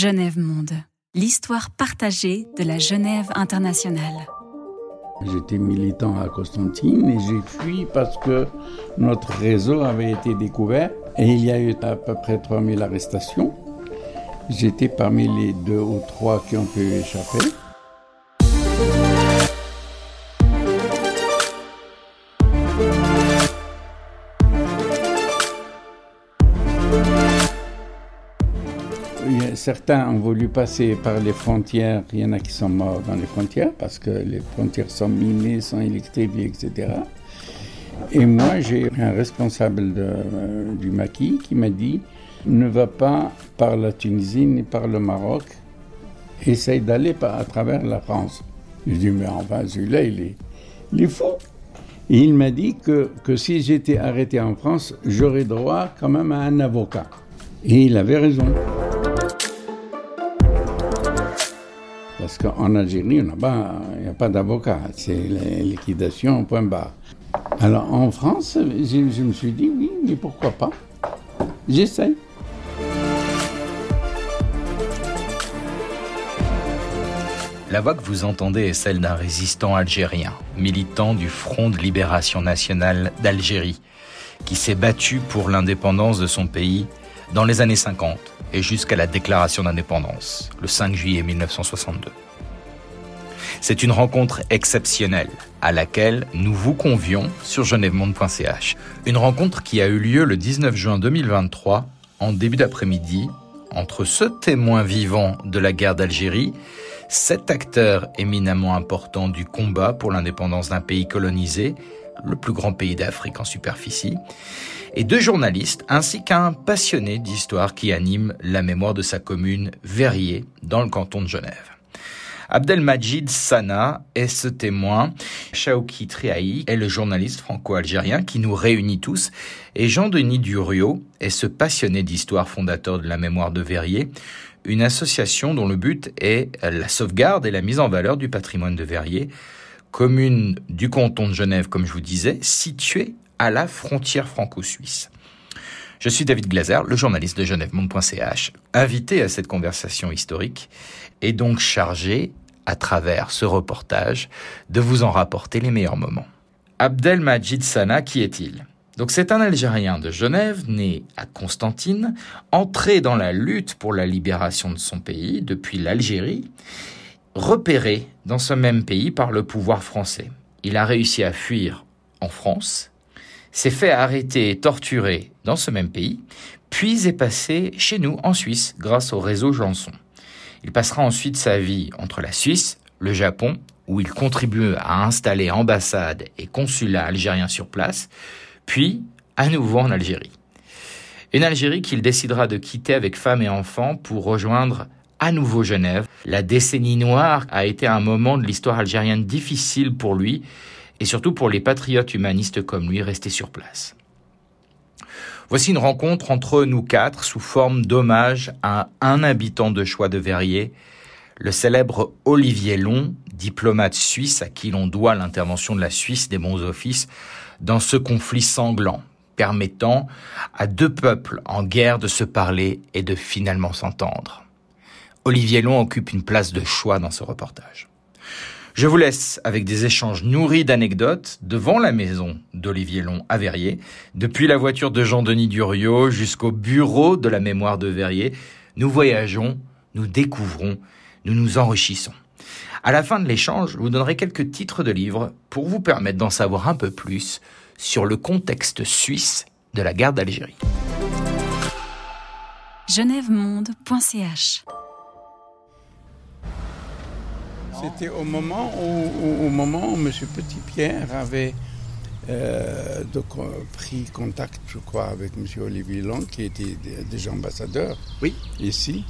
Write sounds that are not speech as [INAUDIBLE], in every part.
Genève Monde, l'histoire partagée de la Genève internationale. J'étais militant à Constantine et j'ai fui parce que notre réseau avait été découvert et il y a eu à peu près 3000 arrestations. J'étais parmi les deux ou trois qui ont pu échapper. Certains ont voulu passer par les frontières. Il y en a qui sont morts dans les frontières parce que les frontières sont minées, sont électrifiées, etc. Et moi, j'ai un responsable euh, du maquis qui m'a dit ne va pas par la Tunisie ni par le Maroc, essaye d'aller à travers la France. Je dis mais enfin, celui-là, il est, il est fou. Et il m'a dit que, que si j'étais arrêté en France, j'aurais droit quand même à un avocat. Et il avait raison. Parce qu'en Algérie, il n'y a pas d'avocat. C'est liquidation, point barre. Alors en France, je, me suis dit oui, mais pourquoi pas? J'essaye. La voix que vous entendez est celle d'un résistant algérien, militant du Front de libération nationale d'Algérie, qui s'est battu pour l'indépendance de son pays dans les années 50 et jusqu'à la déclaration d'indépendance, le 5 juillet 1962. C'est une rencontre exceptionnelle à laquelle nous vous convions sur genèvemonde.ch. Une rencontre qui a eu lieu le 19 juin 2023 en début d'après-midi entre ce témoin vivant de la guerre d'Algérie, cet acteur éminemment important du combat pour l'indépendance d'un pays colonisé, le plus grand pays d'Afrique en superficie, et deux journalistes ainsi qu'un passionné d'histoire qui anime la mémoire de sa commune Verrier dans le canton de Genève. Abdelmajid Sana est ce témoin. Shaouki Triahi est le journaliste franco-algérien qui nous réunit tous. Et Jean-Denis Duriot est ce passionné d'histoire fondateur de la mémoire de Verrier, une association dont le but est la sauvegarde et la mise en valeur du patrimoine de Verrier, commune du canton de Genève, comme je vous disais, située à la frontière franco-suisse. Je suis David Glaser, le journaliste de genèvemonde.ch, invité à cette conversation historique et donc chargé, à travers ce reportage, de vous en rapporter les meilleurs moments. Abdelmajid Sana, qui est-il? Donc c'est un Algérien de Genève, né à Constantine, entré dans la lutte pour la libération de son pays depuis l'Algérie, repéré dans ce même pays par le pouvoir français. Il a réussi à fuir en France s'est fait arrêter et torturer dans ce même pays, puis est passé chez nous en Suisse grâce au réseau Janson. Il passera ensuite sa vie entre la Suisse, le Japon, où il contribue à installer ambassade et consulat algérien sur place, puis à nouveau en Algérie. Une Algérie qu'il décidera de quitter avec femme et enfants pour rejoindre à nouveau Genève. La décennie noire a été un moment de l'histoire algérienne difficile pour lui et surtout pour les patriotes humanistes comme lui restés sur place. Voici une rencontre entre nous quatre sous forme d'hommage à un habitant de choix de Verrier, le célèbre Olivier Long, diplomate suisse à qui l'on doit l'intervention de la Suisse des bons offices dans ce conflit sanglant, permettant à deux peuples en guerre de se parler et de finalement s'entendre. Olivier Long occupe une place de choix dans ce reportage. Je vous laisse avec des échanges nourris d'anecdotes devant la maison d'Olivier Long à Verrier, depuis la voiture de Jean-Denis Duriot jusqu'au bureau de la mémoire de Verrier. Nous voyageons, nous découvrons, nous nous enrichissons. À la fin de l'échange, je vous donnerai quelques titres de livres pour vous permettre d'en savoir un peu plus sur le contexte suisse de la guerre d'Algérie. Genèvemonde.ch c'était au moment où, au moment où M. Petit-Pierre avait euh, pris contact, je crois, avec M. Olivier Long, qui était déjà ambassadeur oui. ici,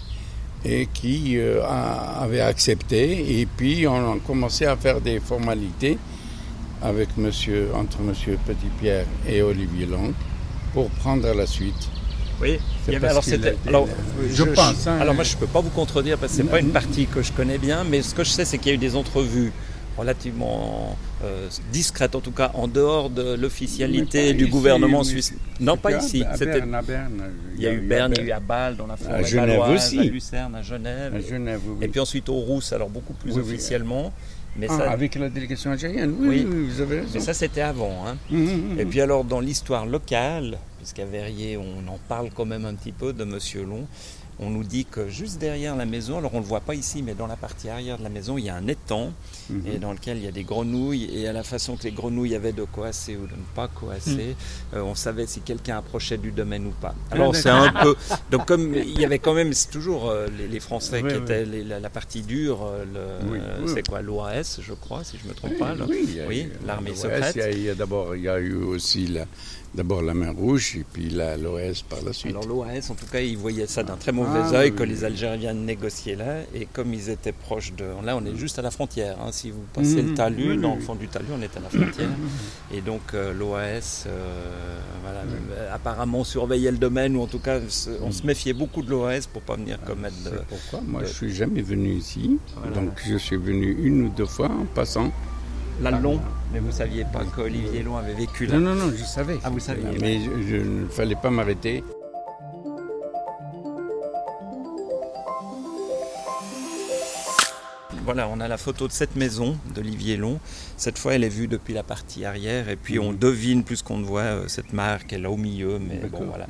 et qui euh, avait accepté. Et puis, on a commencé à faire des formalités avec monsieur, entre M. Petit-Pierre et Olivier Long pour prendre la suite. Oui, alors c'était. Alors, je, Hein. alors moi je peux pas vous contredire parce que c'est pas une partie que je connais bien, mais ce que je sais c'est qu'il y a eu des entrevues relativement euh, discrète, en tout cas en dehors de l'officialité du gouvernement suisse. Non, pas ici. C'était. Il y a eu Berne, il y a eu à Bâle, dans la forêt à Genève aussi. à Lucerne, à Genève. À Genève oui. Et puis ensuite au Rousse, alors beaucoup plus officiellement. Mais ah, ça... Avec la délégation algérienne, oui, vous avez raison. Mais ça, c'était avant. Hein. Mmh, mmh, mmh. Et puis alors, dans l'histoire locale, puisqu'à Verrier, on en parle quand même un petit peu de Monsieur Long, on nous dit que juste derrière la maison, alors on ne le voit pas ici, mais dans la partie arrière de la maison, il y a un étang mhm. et dans lequel il y a des grenouilles. Et à la façon que les grenouilles avaient de coasser ou de ne pas coasser, mhm. euh, on savait si quelqu'un approchait du domaine ou pas. Ah, alors c'est un peu. Donc comme il y avait quand même, c'est toujours euh, les, Français qui étaient la, partie dure, euh, c'est quoi l'OAS, je crois, si je ne me trompe pas. oui, l'armée secrète. Il y a, d'abord, il y a eu aussi la D'abord la main rouge et puis l'OAS par la suite. Alors l'OAS, en tout cas, ils voyaient ça d'un très mauvais ah, œil que les Algériens négociaient là. Et comme ils étaient proches de... Là, on est juste à la frontière. Hein. Si vous passez le mmh, talus, dans le fond du talus, on est à la frontière. Et donc euh, l'OAS, euh, voilà, euh, apparemment surveillait le domaine, ou en tout cas, on se méfiait beaucoup de l'OAS pour pas venir commettre de... pourquoi Moi, je suis jamais venu ici. Donc je suis venu une ou deux fois en passant. Long, mais vous ne saviez pas qu'Olivier Long avait vécu là Non, non, non, je savais. Ah, vous saviez Mais je, ne fallait pas m'arrêter. voilà, on a la photo de cette maison d'Olivier Long. Cette fois, elle est vue depuis la partie arrière et puis on mhm. devine plus qu'on ne voit euh, cette marque, elle est au milieu, mais bon, voilà.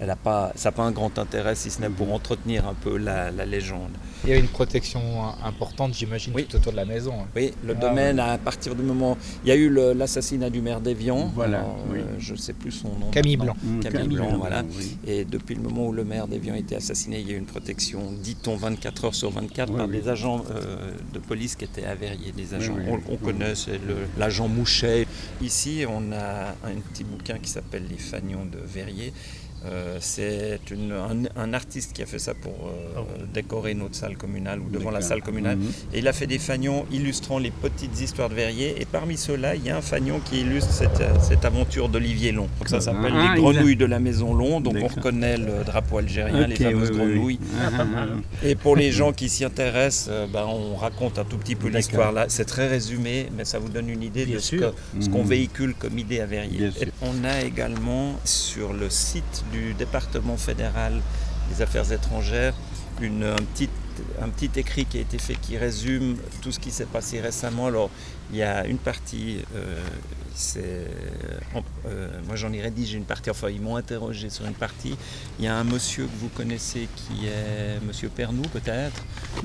Elle a pas, ça n'a pas un grand intérêt si ce n'est pour mhm. entretenir un peu la, légende. Il y a une protection importante, j'imagine, tout autour de la maison. Hein. Oui, le ah, domaine, à partir du moment. Il y a eu l'assassinat du maire d'Evian. Voilà. Euh, je ne sais plus son nom. Camille Blanc. Camille, Blanc, voilà. Et depuis le moment où le maire d'Evian a été assassiné, il y a eu une protection, dit-on, 24 heures sur 24 par des agents euh, de police qui étaient avériés, des agents. on, connaît, c'est l'agent Mouchet. Ici, on a un petit bouquin qui s'appelle Les Fagnons de Verrier euh, c'est un, artiste qui a fait ça pour euh, oh. décorer notre salle communale ou devant la salle communale. Mhm. Et il a fait des fagnons illustrant les petites histoires de Verrier. Et parmi ceux-là, il y a un fagnon qui illustre cette, aventure d'Olivier Long. Donc ça s'appelle ah, Les grenouilles de la maison Long. Donc on reconnaît le drapeau algérien, les fameuses grenouilles. Ah, ah, et pour les gens [LAUGHS] qui s'y intéressent, euh, ben, on raconte un tout petit peu l'histoire là. C'est très résumé, mais ça vous donne une idée de ce qu'on mhm. véhicule comme idée à Verrier. on a également sur le site du département fédéral des affaires étrangères une, un, petit, écrit qui a été fait qui résume tout ce qui s'est passé récemment. Il y a une partie, euh, c'est, euh, moi j'en ai rédigé une partie, enfin ils m'ont interrogé sur une partie. Il y a un monsieur que vous connaissez qui est monsieur Pernou peut-être,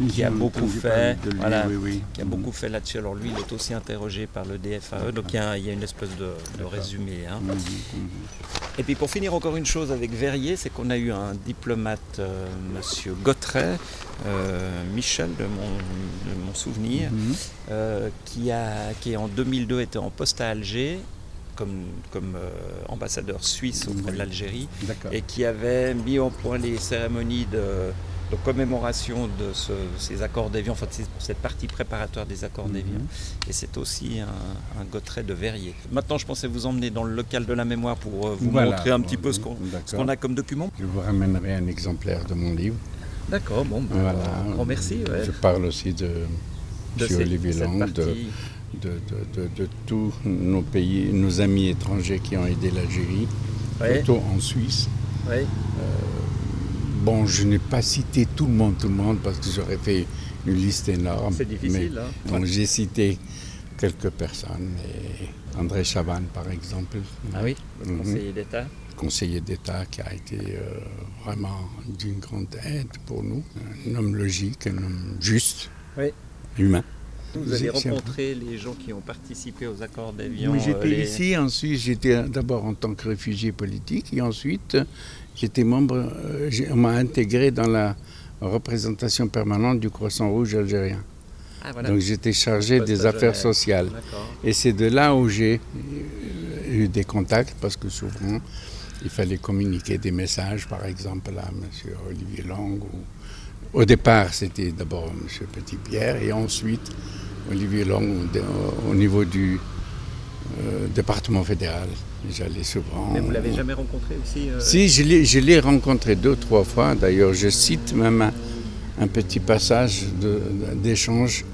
qui a beaucoup fait, voilà, qui a beaucoup fait là-dessus. Alors lui, il est aussi interrogé par le DFAE, donc il y a, il y a une espèce de, résumé. Hein. Mhm, mhm. Et puis pour finir encore une chose avec Verrier, c'est qu'on a eu un diplomate, euh, monsieur Gautret, Michel de mon, mon souvenir, qui a qui en 2002 était en poste à Alger comme, comme euh, ambassadeur suisse auprès de l'Algérie et qui avait mis au point les cérémonies de, commémoration de ces accords d'Évian, enfin cette partie préparatoire des accords mhm. d'Évian. Et c'est aussi un, un de Verrier. Maintenant, je pensais vous emmener dans le local de la mémoire pour euh, vous montrer un petit peu ce qu'on a comme document. Je vous ramènerai un exemplaire de mon livre. D'accord, bon, ben, voilà. grand merci. Je parle aussi de, de Olivier Lang, de, de, tous nos pays, nos amis étrangers qui ont aidé l'Algérie, surtout en Suisse. Euh, bon, je n'ai pas cité tout le monde, tout le monde, parce que j'aurais fait une liste énorme. C'est difficile. hein donc j'ai cité quelques personnes. André Chavannes, par exemple. Ah oui, mhm. conseiller d'État. Conseiller d'État qui a été euh, vraiment d'une grande aide pour nous. Un homme logique, un homme juste, humain. Vous avez rencontré les gens qui ont participé aux accords d'Avion Oui, j'étais euh, ici, ensuite j'étais d'abord en tant que réfugié politique et ensuite j'étais membre, euh, on m'a intégré dans la représentation permanente du Croissant Rouge algérien. Ah, Donc j'étais chargé des affaires sociales. Et c'est de là où j'ai euh, eu des contacts parce que souvent il fallait communiquer des messages, par exemple à M. Olivier Lang. Au départ, c'était d'abord M. Petit-Pierre et ensuite Olivier Long au, niveau du euh, département fédéral. J'allais souvent. Mais vous l'avez jamais rencontré aussi euh, Si, je l'ai rencontré deux, trois fois. D'ailleurs, je cite même un, petit passage d'échange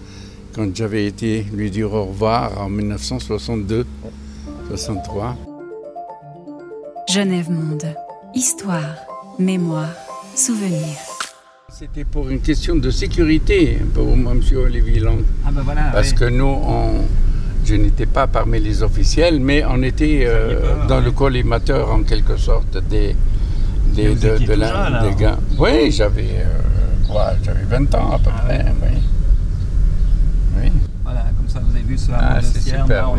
quand j'avais été lui dire au revoir en 1962, 63. Genève Monde. Histoire, mémoire, souvenir. C'était pour une question de sécurité pour moi, M. Olivier Long. Ah ben voilà. Parce que nous, on, je n'étais pas parmi les officiels, mais on était euh, dans le collimateur en quelque sorte des, des, de, de la, des gars. Oui, j'avais euh, j'avais 20 ans à peu ah près. Oui. oui. Voilà, comme ça vous avez vu ce ah, c'est super,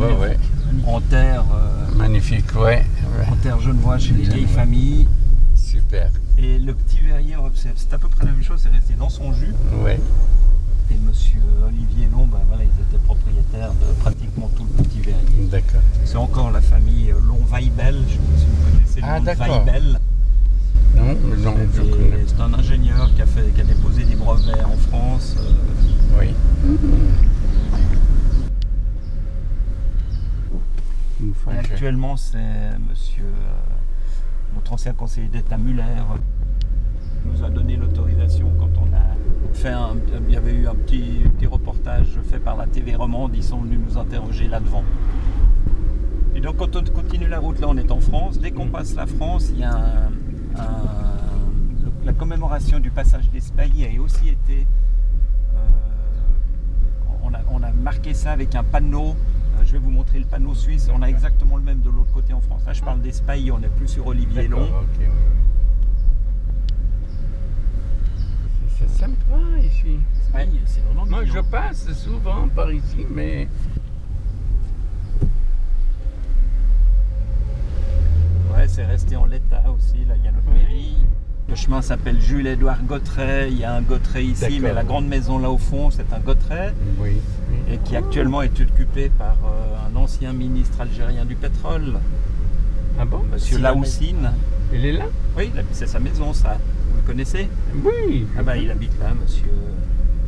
en terre. Euh, Magnifique, ouais, En terre genevois chez les vieilles familles. Super. Et le petit verrier, c'est à peu près la même chose, c'est resté dans son jus. Oui. Et monsieur Olivier Long, ben voilà, ils étaient propriétaires de pratiquement tout le petit verrier. D'accord. C'est encore la famille Long-Weibel, je ne sais pas si vous connaissez le ah, nom Weibel. Non, non, C'est un ingénieur qui a, fait, qui a déposé des brevets en France. Euh, oui. actuellement, c'est monsieur, euh, notre ancien conseiller d'État Muller, nous a donné l'autorisation quand on a fait un, il y avait eu un petit, petit, reportage fait par la TV romande, ils sont venus nous interroger là-devant. Et donc quand on continue la route, là on est en France, dès qu'on mm. passe la France, il y a la commémoration du passage d'Espagne a aussi été, euh, on, a, on, a, marqué ça avec un panneau, je vais vous montrer le panneau suisse, on a exactement le même de l'autre côté en France. Là je parle d'Espagne, on n'est plus sur Olivier Long. c'est sympa ici. c'est vraiment Moi, je passe souvent par ici, mais. Ouais, c'est resté en l'état aussi. Là, il y a notre mairie. Le chemin s'appelle Jules-Édouard Gautret. Il y a un Gautret ici, mais la grande maison là au fond, c'est un Gautret. Oui. Et qui actuellement est occupé par euh, un ancien ministre algérien du pétrole. Ah bon Monsieur Laoussine. Il est là? Oui, c'est sa maison, ça connaissez? Oui. Ah bah il habite là, monsieur.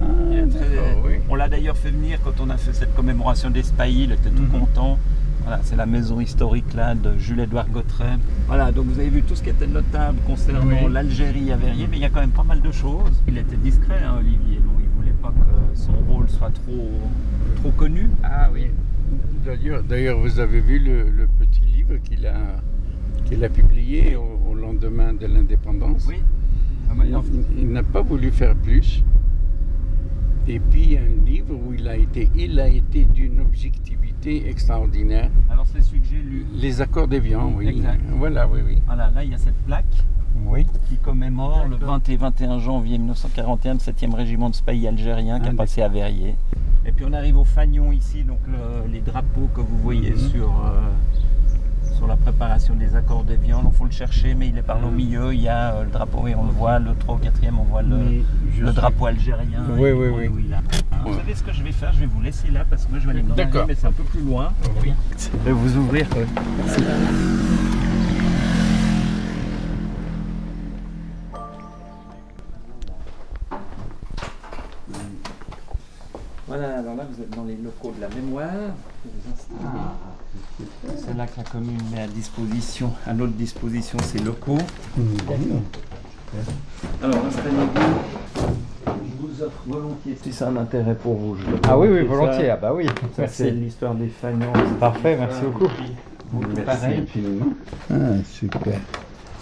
Ah, on l'a d'ailleurs fait venir quand on a fait cette commémoration d'Espagne, il était tout mhm. content. Voilà, c'est la maison historique là de Jules-Édouard Gautret. Voilà, donc vous avez vu tout ce qui était notable concernant l'Algérie à Verrier, mais il y a quand même pas mal de choses. Il était discret, hein, Olivier, donc il voulait pas que son rôle soit trop, trop connu. Ah oui. D'ailleurs, vous avez vu le, petit livre qu'il a, qu'il a publié au, au lendemain de l'indépendance. Oui. Ah, il, n'a pas voulu faire plus. Et puis un livre où il a été, il a été d'une objectivité extraordinaire. Alors c'est celui que j'ai lu. Les accords d'Évian, oui. Exact. Voilà, oui, oui. Voilà, là il y a cette plaque. Oui. Qui commémore le 20 et 21 janvier 1941 le 7e régiment de Spahi algérien qui a passé à Verrier. Et puis on arrive au Fagnon ici, donc les drapeaux que vous voyez mhm. sur, euh, sur la préparation des accords des viandes. Il faut le chercher, mais il est par au milieu. Il y a euh, le drapeau, et on le voit, le 3 ou 4 on voit le, drapeau algérien. Oui, oui, oui. Vous savez ce que je vais faire Je vais vous laisser là parce que moi je vais aller me mais c'est un peu plus loin. Oui. Je vais vous ouvrir. Voilà, alors là vous êtes dans les locaux de la mémoire. Ah. C'est là que la commune met à disposition, à notre disposition ces locaux. Mmh. Alors installez-vous. Je vous offre volontiers si c'est un intérêt pour vous. ah oui, oui, volontiers. Ah bah oui. Ça c'est l'histoire des fagnons. Parfait, merci beaucoup. Merci Ah, super.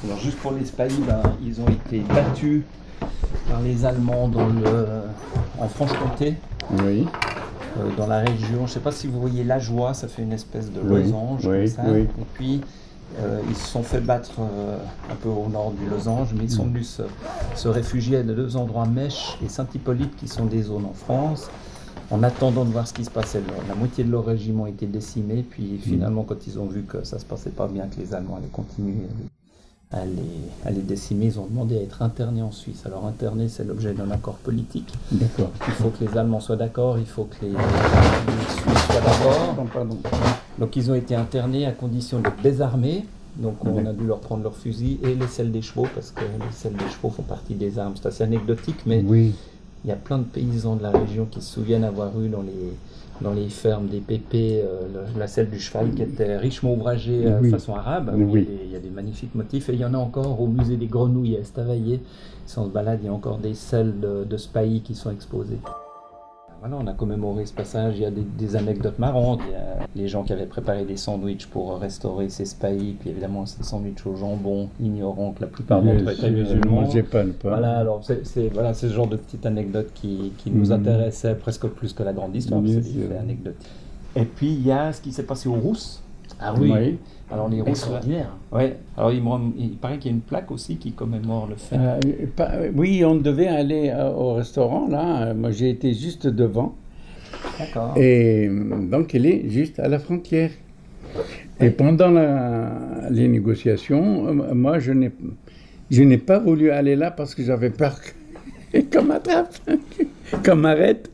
Alors juste pour les ben, ils ont été battus par les Allemands dans le, en Franche-Comté. Oui. Euh, dans la région. Je ne sais pas si vous voyez la joie, ça fait une espèce de losange comme ça. Et puis euh, ils se sont fait battre euh, un peu au nord du losange, mais ils sont mm. venus se, réfugier à deux endroits, Mèche et Saint-Hippolyte, qui sont des zones en France. En attendant de voir ce qui se passait, la moitié de leur régiment était décimé, puis mm. finalement, quand ils ont vu que ça se passait pas bien, que les Allemands allaient continuer à les, décimer. Ils ont demandé à être internés en Suisse. Alors interner, c'est l'objet d'un accord politique. D'accord. Il faut que les Allemands soient d'accord, il faut que les, Suisses soient d'accord. Donc ils ont été internés à condition d'être désarmés. Donc on a dû leur prendre leurs fusils et les selles des chevaux, parce que les selles des chevaux font partie des armes. C'est assez anecdotique, mais oui. il y a plein de paysans de la région qui se souviennent avoir eu dans les dans les fermes des pépés, euh, la selle du cheval qui était richement ouvragée de euh, façon arabe. Il, y a des, magnifiques motifs et il y en a encore au musée des grenouilles à Estavayer. Si on se balade, il y a encore des selles de, de qui sont exposées. Voilà, on a commémoré ce passage. Il y a des, anecdotes marrantes. Il y a les gens qui avaient préparé des sandwichs pour restaurer ces spahis, puis évidemment ces sandwichs au jambon, ignorant que la plupart d'entre eux étaient musulmans. pas le pain. Voilà, alors c'est voilà, ce genre de petites anecdotes qui, qui nous mmh. intéressaient presque plus que la grande histoire. C'est. Et puis il y a ce qui s'est passé au Rousse. Ah oui. Alors les extraordinaire. Ouais. Alors il, il paraît qu'il y a une plaque aussi qui commémore le fait. Euh, oui, on devait aller euh, au restaurant là. Moi j'ai été juste devant. D'accord. Et donc elle est juste à la frontière. Et pendant la, les négociations, euh, moi je n'ai je n'ai pas voulu aller là parce que j'avais peur [LAUGHS] qu'on m'attrape, [LAUGHS] qu'on m'arrête.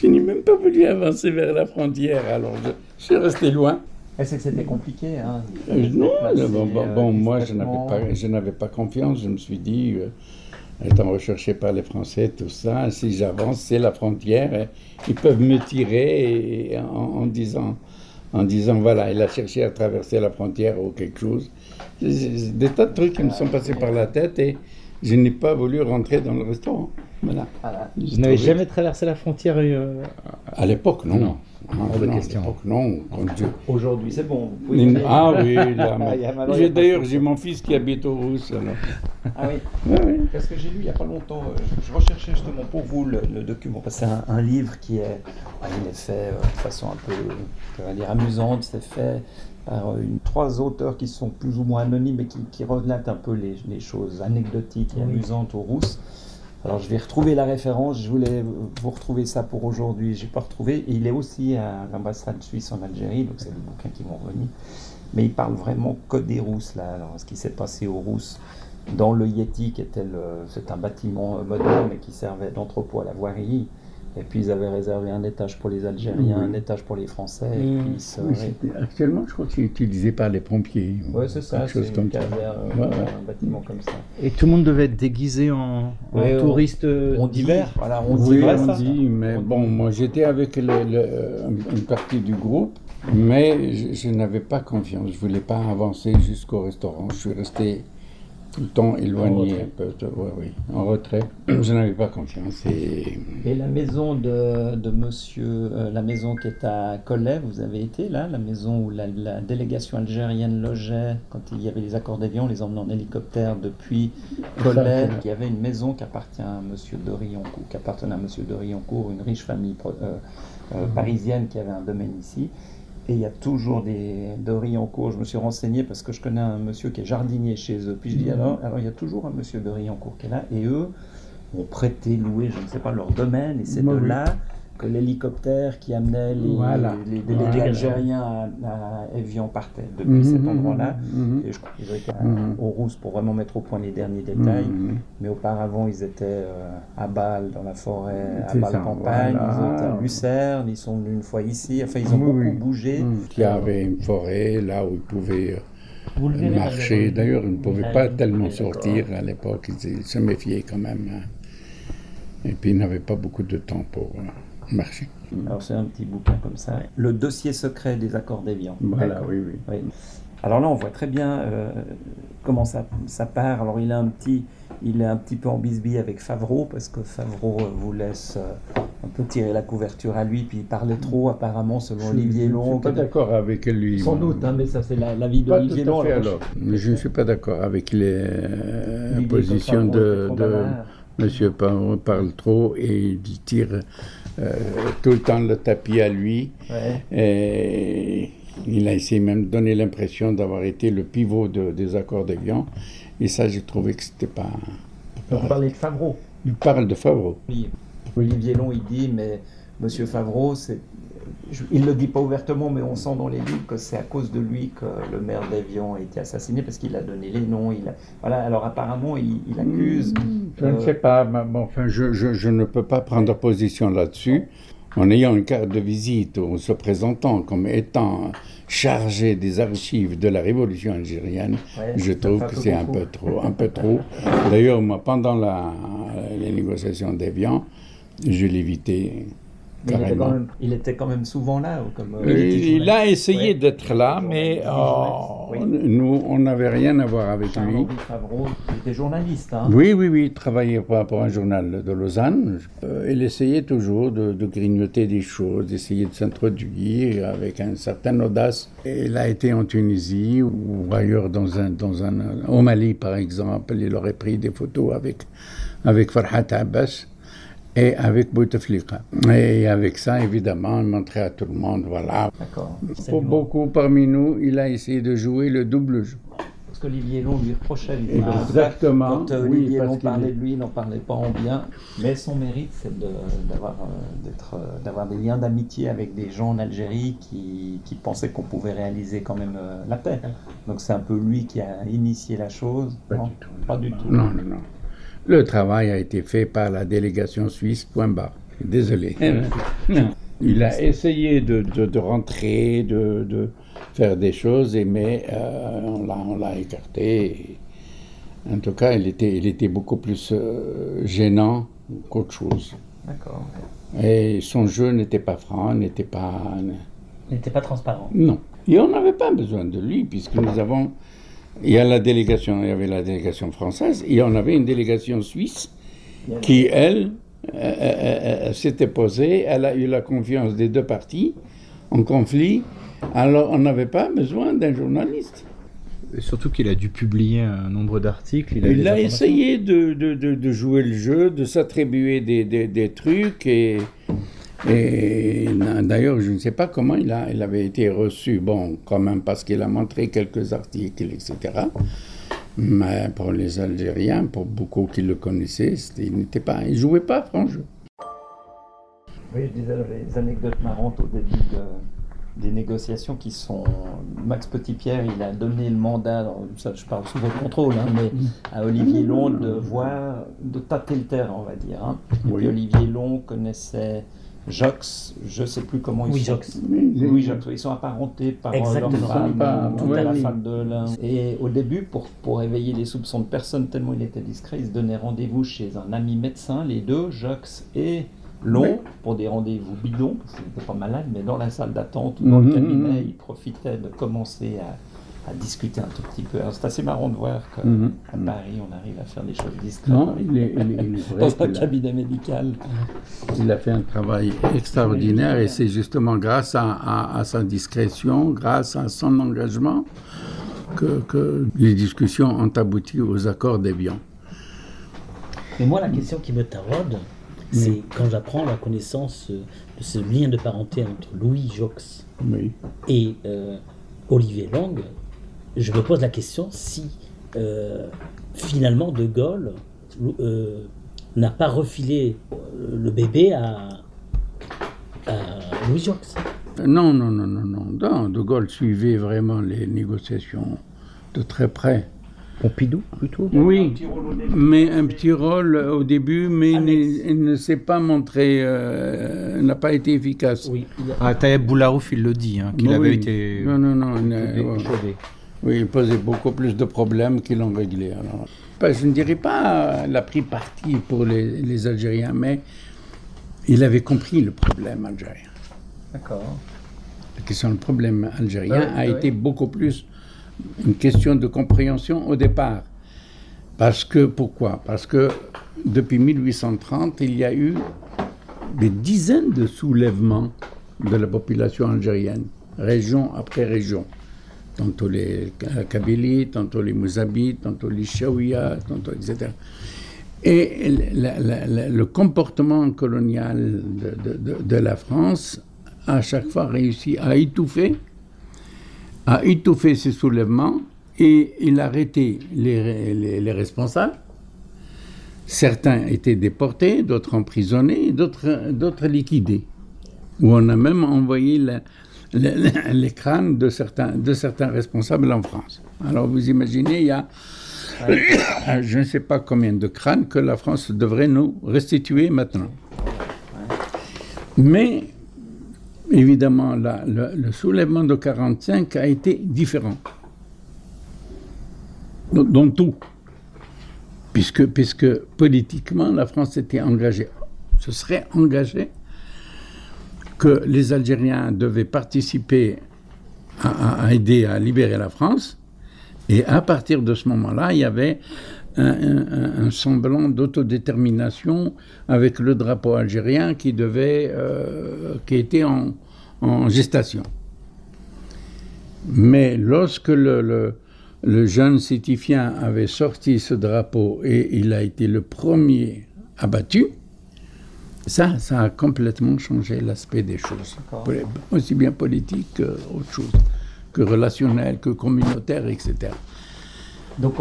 Je n'ai même pas voulu avancer vers la frontière, alors je suis resté loin. Est-ce que c'était compliqué hein, euh, Non, bon, euh, moi je n'avais, pas, confiance. Je me suis dit, euh, étant recherché par les Français, tout ça, si j'avance, c'est la frontière. ils peuvent me tirer en, disant, en disant, voilà, il a cherché à traverser la frontière ou quelque chose. Des tas de trucs qui me sont passés par la tête et je n'ai pas voulu rentrer dans le restaurant. Voilà. Vous n'avez jamais traversé la frontière À l'époque, non. non. Non, Aujourd'hui, c'est bon. ah [LAUGHS] oui, D'ailleurs, j'ai mon fils qui habite au Rousse. Ah oui. [LAUGHS] Parce que j'ai lu il n'y a pas longtemps, euh, je recherchais justement pour vous le, document. C'est un, livre qui est, il est fait euh, de façon un peu, dire, amusante. C'est fait par euh, une, trois auteurs qui sont plus ou moins anonymes et qui, qui relatent un peu les, les choses anecdotiques et amusantes au Rousse. Alors je vais retrouver la référence, je voulais vous retrouver ça pour aujourd'hui, j'ai pas retrouvé. Et il est aussi à l'ambassade suisse en Algérie, donc c'est le bouquin qui m'ont revenu. Mais il parle vraiment que des Rousses, là. Alors, ce qui s'est passé aux Rousses dans le Yeti, qui était c'est un bâtiment moderne qui servait d'entrepôt à la voirie. Et puis ils avaient réservé un étage pour les Algériens, un étage pour les Français. actuellement, je crois que c'est utilisé par les pompiers. Oui, c'est ça, c'est une caserne, un bâtiment comme ça. Et tout le monde devait être déguisé en, touriste d'hiver Voilà, on dit, on dit mais bon, moi j'étais avec une partie du groupe, mais je, je n'avais pas confiance. Je ne voulais pas avancer jusqu'au restaurant. Je suis resté tout le temps éloigné, un peu, oui, en retrait. Je n'avais pas confiance. Et, et la maison de, de monsieur, euh, la maison qui est à Collet, vous avez été là, la maison où la, délégation algérienne logeait quand il y avait les accords d'avion, les emmenant en hélicoptère depuis Collet, qui avait une maison qui appartient à monsieur de Rioncourt, qui appartenait à monsieur de Rioncourt, une riche famille euh, euh, parisienne qui avait un domaine ici. Et il y a toujours des de en cours. Je me suis renseigné parce que je connais un monsieur qui est jardinier chez eux. Puis je dis mhm. alors, alors il y a toujours un monsieur de Riancourt qui est là. Et eux ont prêté, loué, je ne sais pas, leur domaine. Et c'est de là que l'hélicoptère qui amenait les, délégués algériens à, Evian partait depuis mhm, cet endroit-là. Mhm, et je crois qu'ils étaient au Rousse pour vraiment mettre au point les derniers détails. Mais auparavant, ils étaient euh, à Bâle, dans la forêt, à Bâle-Campagne, ils étaient à Lucerne, ils sont venus une fois ici. Enfin, ils ont beaucoup bougé. Il y avait une forêt là où ils pouvaient euh, marcher. D'ailleurs, ils ne pouvaient pas tellement sortir à l'époque. Ils se méfiaient quand même. Hein. Et puis, ils n'avaient pas beaucoup de temps pour. Euh, marché. Alors c'est un petit bouquin comme ça. Le dossier secret des accords d'Évian. Voilà, oui, oui, Alors là, on voit très bien euh, comment ça, ça part. Alors il est un petit, il est un petit peu en bisbille avec Favreau parce que Favreau euh, vous laisse euh, un peu tirer la couverture à lui, puis il parlait trop apparemment selon Olivier Long. Je ne suis pas d'accord avec lui. Sans doute, hein, mais ça c'est la, vie d'Olivier Long. Alors, je ne suis pas d'accord avec les positions de, de Monsieur parle trop et il tire euh, tout le temps le tapis à lui. Et il a essayé même de donner l'impression d'avoir été le pivot des accords d'Evian. Et ça, j'ai trouvé que c'était pas. Vous parlez de Favreau Il parle de Favreau. Oui. Olivier Long, il dit, mais Monsieur Favreau, c'est il ne le dit pas ouvertement, mais on sent dans les livres que c'est à cause de lui que le maire d'Evian a été assassiné, parce qu'il a donné les noms. Il Voilà, alors apparemment, il, accuse. Je ne sais pas, enfin, je, je, ne peux pas prendre position là-dessus. En ayant une carte de visite, ou se présentant comme étant chargé des archives de la révolution algérienne, je trouve que c'est un peu trop. Un peu trop. D'ailleurs, moi, pendant la, les négociations d'Evian, je l'évitais il, était quand même, souvent là. Comme, euh, il, a essayé d'être là, mais oh, nous, on n'avait rien à voir avec lui. Favreau était journaliste. Hein. Oui, oui, oui, il travaillait pour, un journal de Lausanne. Euh, il essayait toujours de, grignoter des choses, d'essayer de s'introduire avec une certaine audace. il a été en Tunisie ou ailleurs, dans un, dans un, au Mali par exemple. Il aurait pris des photos avec, avec Farhat Abbas et avec Bouteflika. Et avec ça, évidemment, il montrait à tout le monde, voilà. Pour beaucoup parmi nous, il a essayé de jouer le double jeu. Parce qu'Olivier Long lui reprochait Exactement. Quand euh, Olivier Long parlait de lui, il n'en parlait pas en bien. Mais son mérite, c'est d'avoir euh, euh, d'avoir des liens d'amitié avec des gens en Algérie qui, qui pensaient qu'on pouvait réaliser quand même la paix. Donc c'est un peu lui qui a initié la chose. Pas du tout. Pas du tout. Non, non, non. Le travail a été fait par la délégation suisse, point barre. Désolé. Il a essayé de, de, rentrer, de, de, faire des choses, mais euh, on l'a écarté. En tout cas, il était, il était beaucoup plus euh, gênant qu'autre chose. D'accord. Et son jeu n'était pas franc, n'était pas... N'était pas transparent. Non. Et on n'avait pas besoin de lui, puisque nous avons il y a la délégation, il y avait la délégation française, et on avait une délégation suisse qui, elle, euh, euh, euh, s'était posée, elle a eu la confiance des deux parties en conflit, alors on n'avait pas besoin d'un journaliste. surtout qu'il a dû publier un nombre d'articles. Il a, essayé de, de, de, jouer le jeu, de s'attribuer des, des, des, trucs et et d'ailleurs, je ne sais pas comment il, a, il avait été reçu. Bon, quand même, parce qu'il a montré quelques articles, etc. Mais pour les Algériens, pour beaucoup qui le connaissaient, il n'était pas, il jouait pas franc jeu. Oui, je disais les anecdotes marrantes au début des négociations qui sont. Max Petitpierre, il a donné le mandat, ça je parle sous votre contrôle, hein, mais à Olivier Long de voir, de tâter le terrain, on va dire. Hein. Et Olivier Long connaissait Jox, je ne sais plus comment ils oui, sont. Jox. Oui, Jox. Ils sont apparentés par euh, leur femme, la femme de l'un. Et au début, pour, pour éveiller les soupçons de personne, tellement il était discret, ils se donnaient rendez-vous chez un ami médecin, les deux, Jox et Long, pour des rendez-vous bidons, parce qu'ils n'étaient pas malades, mais dans la salle d'attente ou dans le mhm, cabinet, mhm. ils profitaient de commencer à à discuter un tout petit peu. C'est assez marrant de voir qu'à mhm. Paris, on arrive à faire des choses discrètes. Non, il est, il dans un cabinet médical. Il a fait un travail extraordinaire et c'est justement grâce à, sa discrétion, grâce à son engagement, que, que les discussions ont abouti aux accords d'Evian. Mais moi, la question qui me taraude, c'est quand j'apprends la connaissance de ce lien de parenté entre Louis Jox et euh, Olivier Lang, je me pose la question si euh, finalement De Gaulle euh, n'a pas refilé euh, le bébé à, Louis Jox. Non, non, non, non, non, De Gaulle suivait vraiment les négociations de très près. Pompidou, plutôt? Oui, mais un petit rôle au début, mais il ne s'est pas montré, n'a pas été efficace. Oui. Ah, Taïeb Boularouf, il le dit, hein, qu'il avait été. Non, non, non. Oui, il posait beaucoup plus de problèmes qu'ils l'ont réglé. Alors, je ne dirais pas qu'il a pris parti pour les, Algériens, mais il avait compris le problème algérien. D'accord. La question du problème algérien a été beaucoup plus une question de compréhension au départ. Parce que, pourquoi? Parce que depuis 1830, il y a eu des dizaines de soulèvements de la population algérienne, région après région tantôt les Kabylies, tantôt les Mouzabites, tantôt les Shaouia, tantôt, etc. Et le comportement colonial de, la France a chaque fois réussi à étouffer, à étouffer ces soulèvements et il a arrêté les, les responsables. Certains étaient déportés, d'autres emprisonnés, d'autres liquidés. Où on a même envoyé la, les, crânes de certains, de certains responsables en France. Alors vous imaginez, il y a [COUGHS] je ne sais pas combien de crânes que la France devrait nous restituer maintenant. Mais évidemment, le, soulèvement de 1945 a été différent. Dans, tout. Puisque, puisque politiquement, la France était engagée, se serait engagée que les Algériens devaient participer à, aider à libérer la France. Et à partir de ce moment-là, il y avait un, semblant d'autodétermination avec le drapeau algérien qui devait, euh, qui était en, gestation. Mais lorsque le, le, jeune Sétifien avait sorti ce drapeau et il a été le premier abattu, ça, ça a complètement changé l'aspect des choses, aussi bien politique qu'autre chose, que relationnel, que communautaire, etc. Donc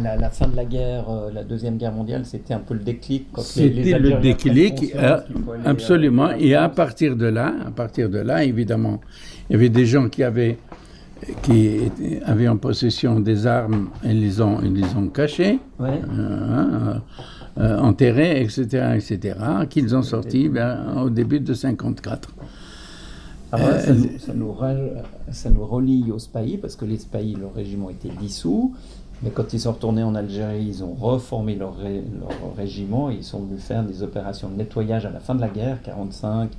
la, fin de la guerre, euh, la deuxième guerre mondiale, c'était un peu le déclic. C'était le déclic, euh, absolument. Et à partir de là, à partir de là, évidemment, il y avait des gens qui avaient qui avaient en possession des armes et les ont, ils les ont cachées, euh, enterrées, etc., etc., qu'ils ont sortis ben, au début de 54. Euh, ça, nous, ça, nous, relie au SPAI, parce que les SPAI, leur régiment était dissous. Mais quand ils sont retournés en Algérie, ils ont reformé leur, leur régiment. Ils sont venus faire des opérations de nettoyage à la fin de la guerre, 45,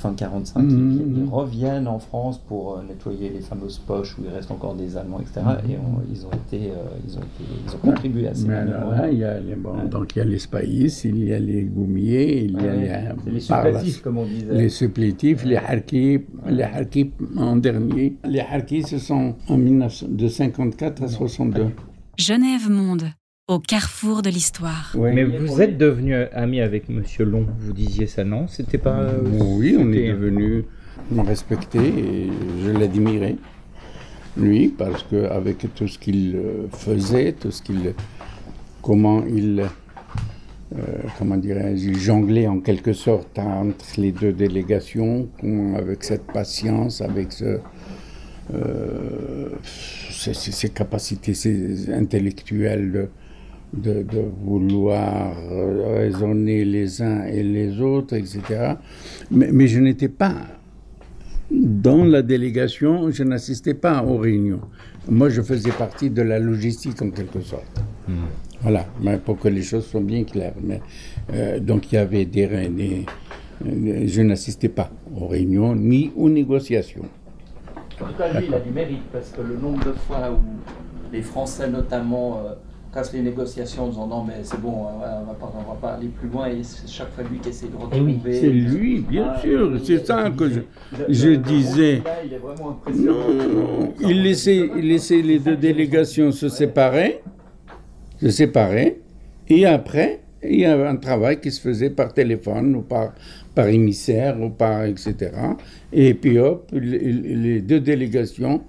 fin 45, ils, mhm. reviennent en France pour euh, nettoyer les fameuses poches où il reste encore des Allemands, etc. Et mhm. ils, ont été, euh, ils, ont été, ils ont contribué à ces Mais il y a les, Donc il y a les spaïs, il y a les goumiers, il y a les, les supplétifs, comme on disait. Les supplétifs, les harkis, les harkis en dernier. Les harkis, ce sont en 19, de 54 à 62. Genève Monde au carrefour de l'histoire. Mais vous êtes devenu ami avec Monsieur Long, vous disiez ça, non? C'était pas. Euh, oui, on est devenu respecté et je l'admirais, lui, parce que avec tout ce qu'il euh, faisait, tout ce qu'il. comment il. Euh, comment dirais-je, jonglait en quelque sorte entre les deux délégations, avec cette patience, avec ce, ses, capacités intellectuelles de, vouloir raisonner les uns et les autres, etc. Mais, je n'étais pas dans la délégation, je n'assistais pas aux réunions. Moi, je faisais partie de la logistique en quelque sorte. Hmm. Voilà, mais pour que les choses soient bien claires. Mais, euh, donc il y avait des réunions. Je n'assistais pas aux réunions ni aux négociations. En tout cas, lui, il a du mérite parce que le nombre de fois où les Français, notamment, euh, casse les négociations en disant non mais c'est bon, on va, pas, va pas aller plus loin et c'est chaque fois lui qui essaie de eh retrouver. c'est lui, bien sûr, c'est ça que je, je disais. il, est vraiment non, il laissait, il laissait les deux délégations se séparer, se séparer, et après il y avait un travail qui se faisait par téléphone ou par, par émissaire ou par etc. Et puis hop, les deux délégations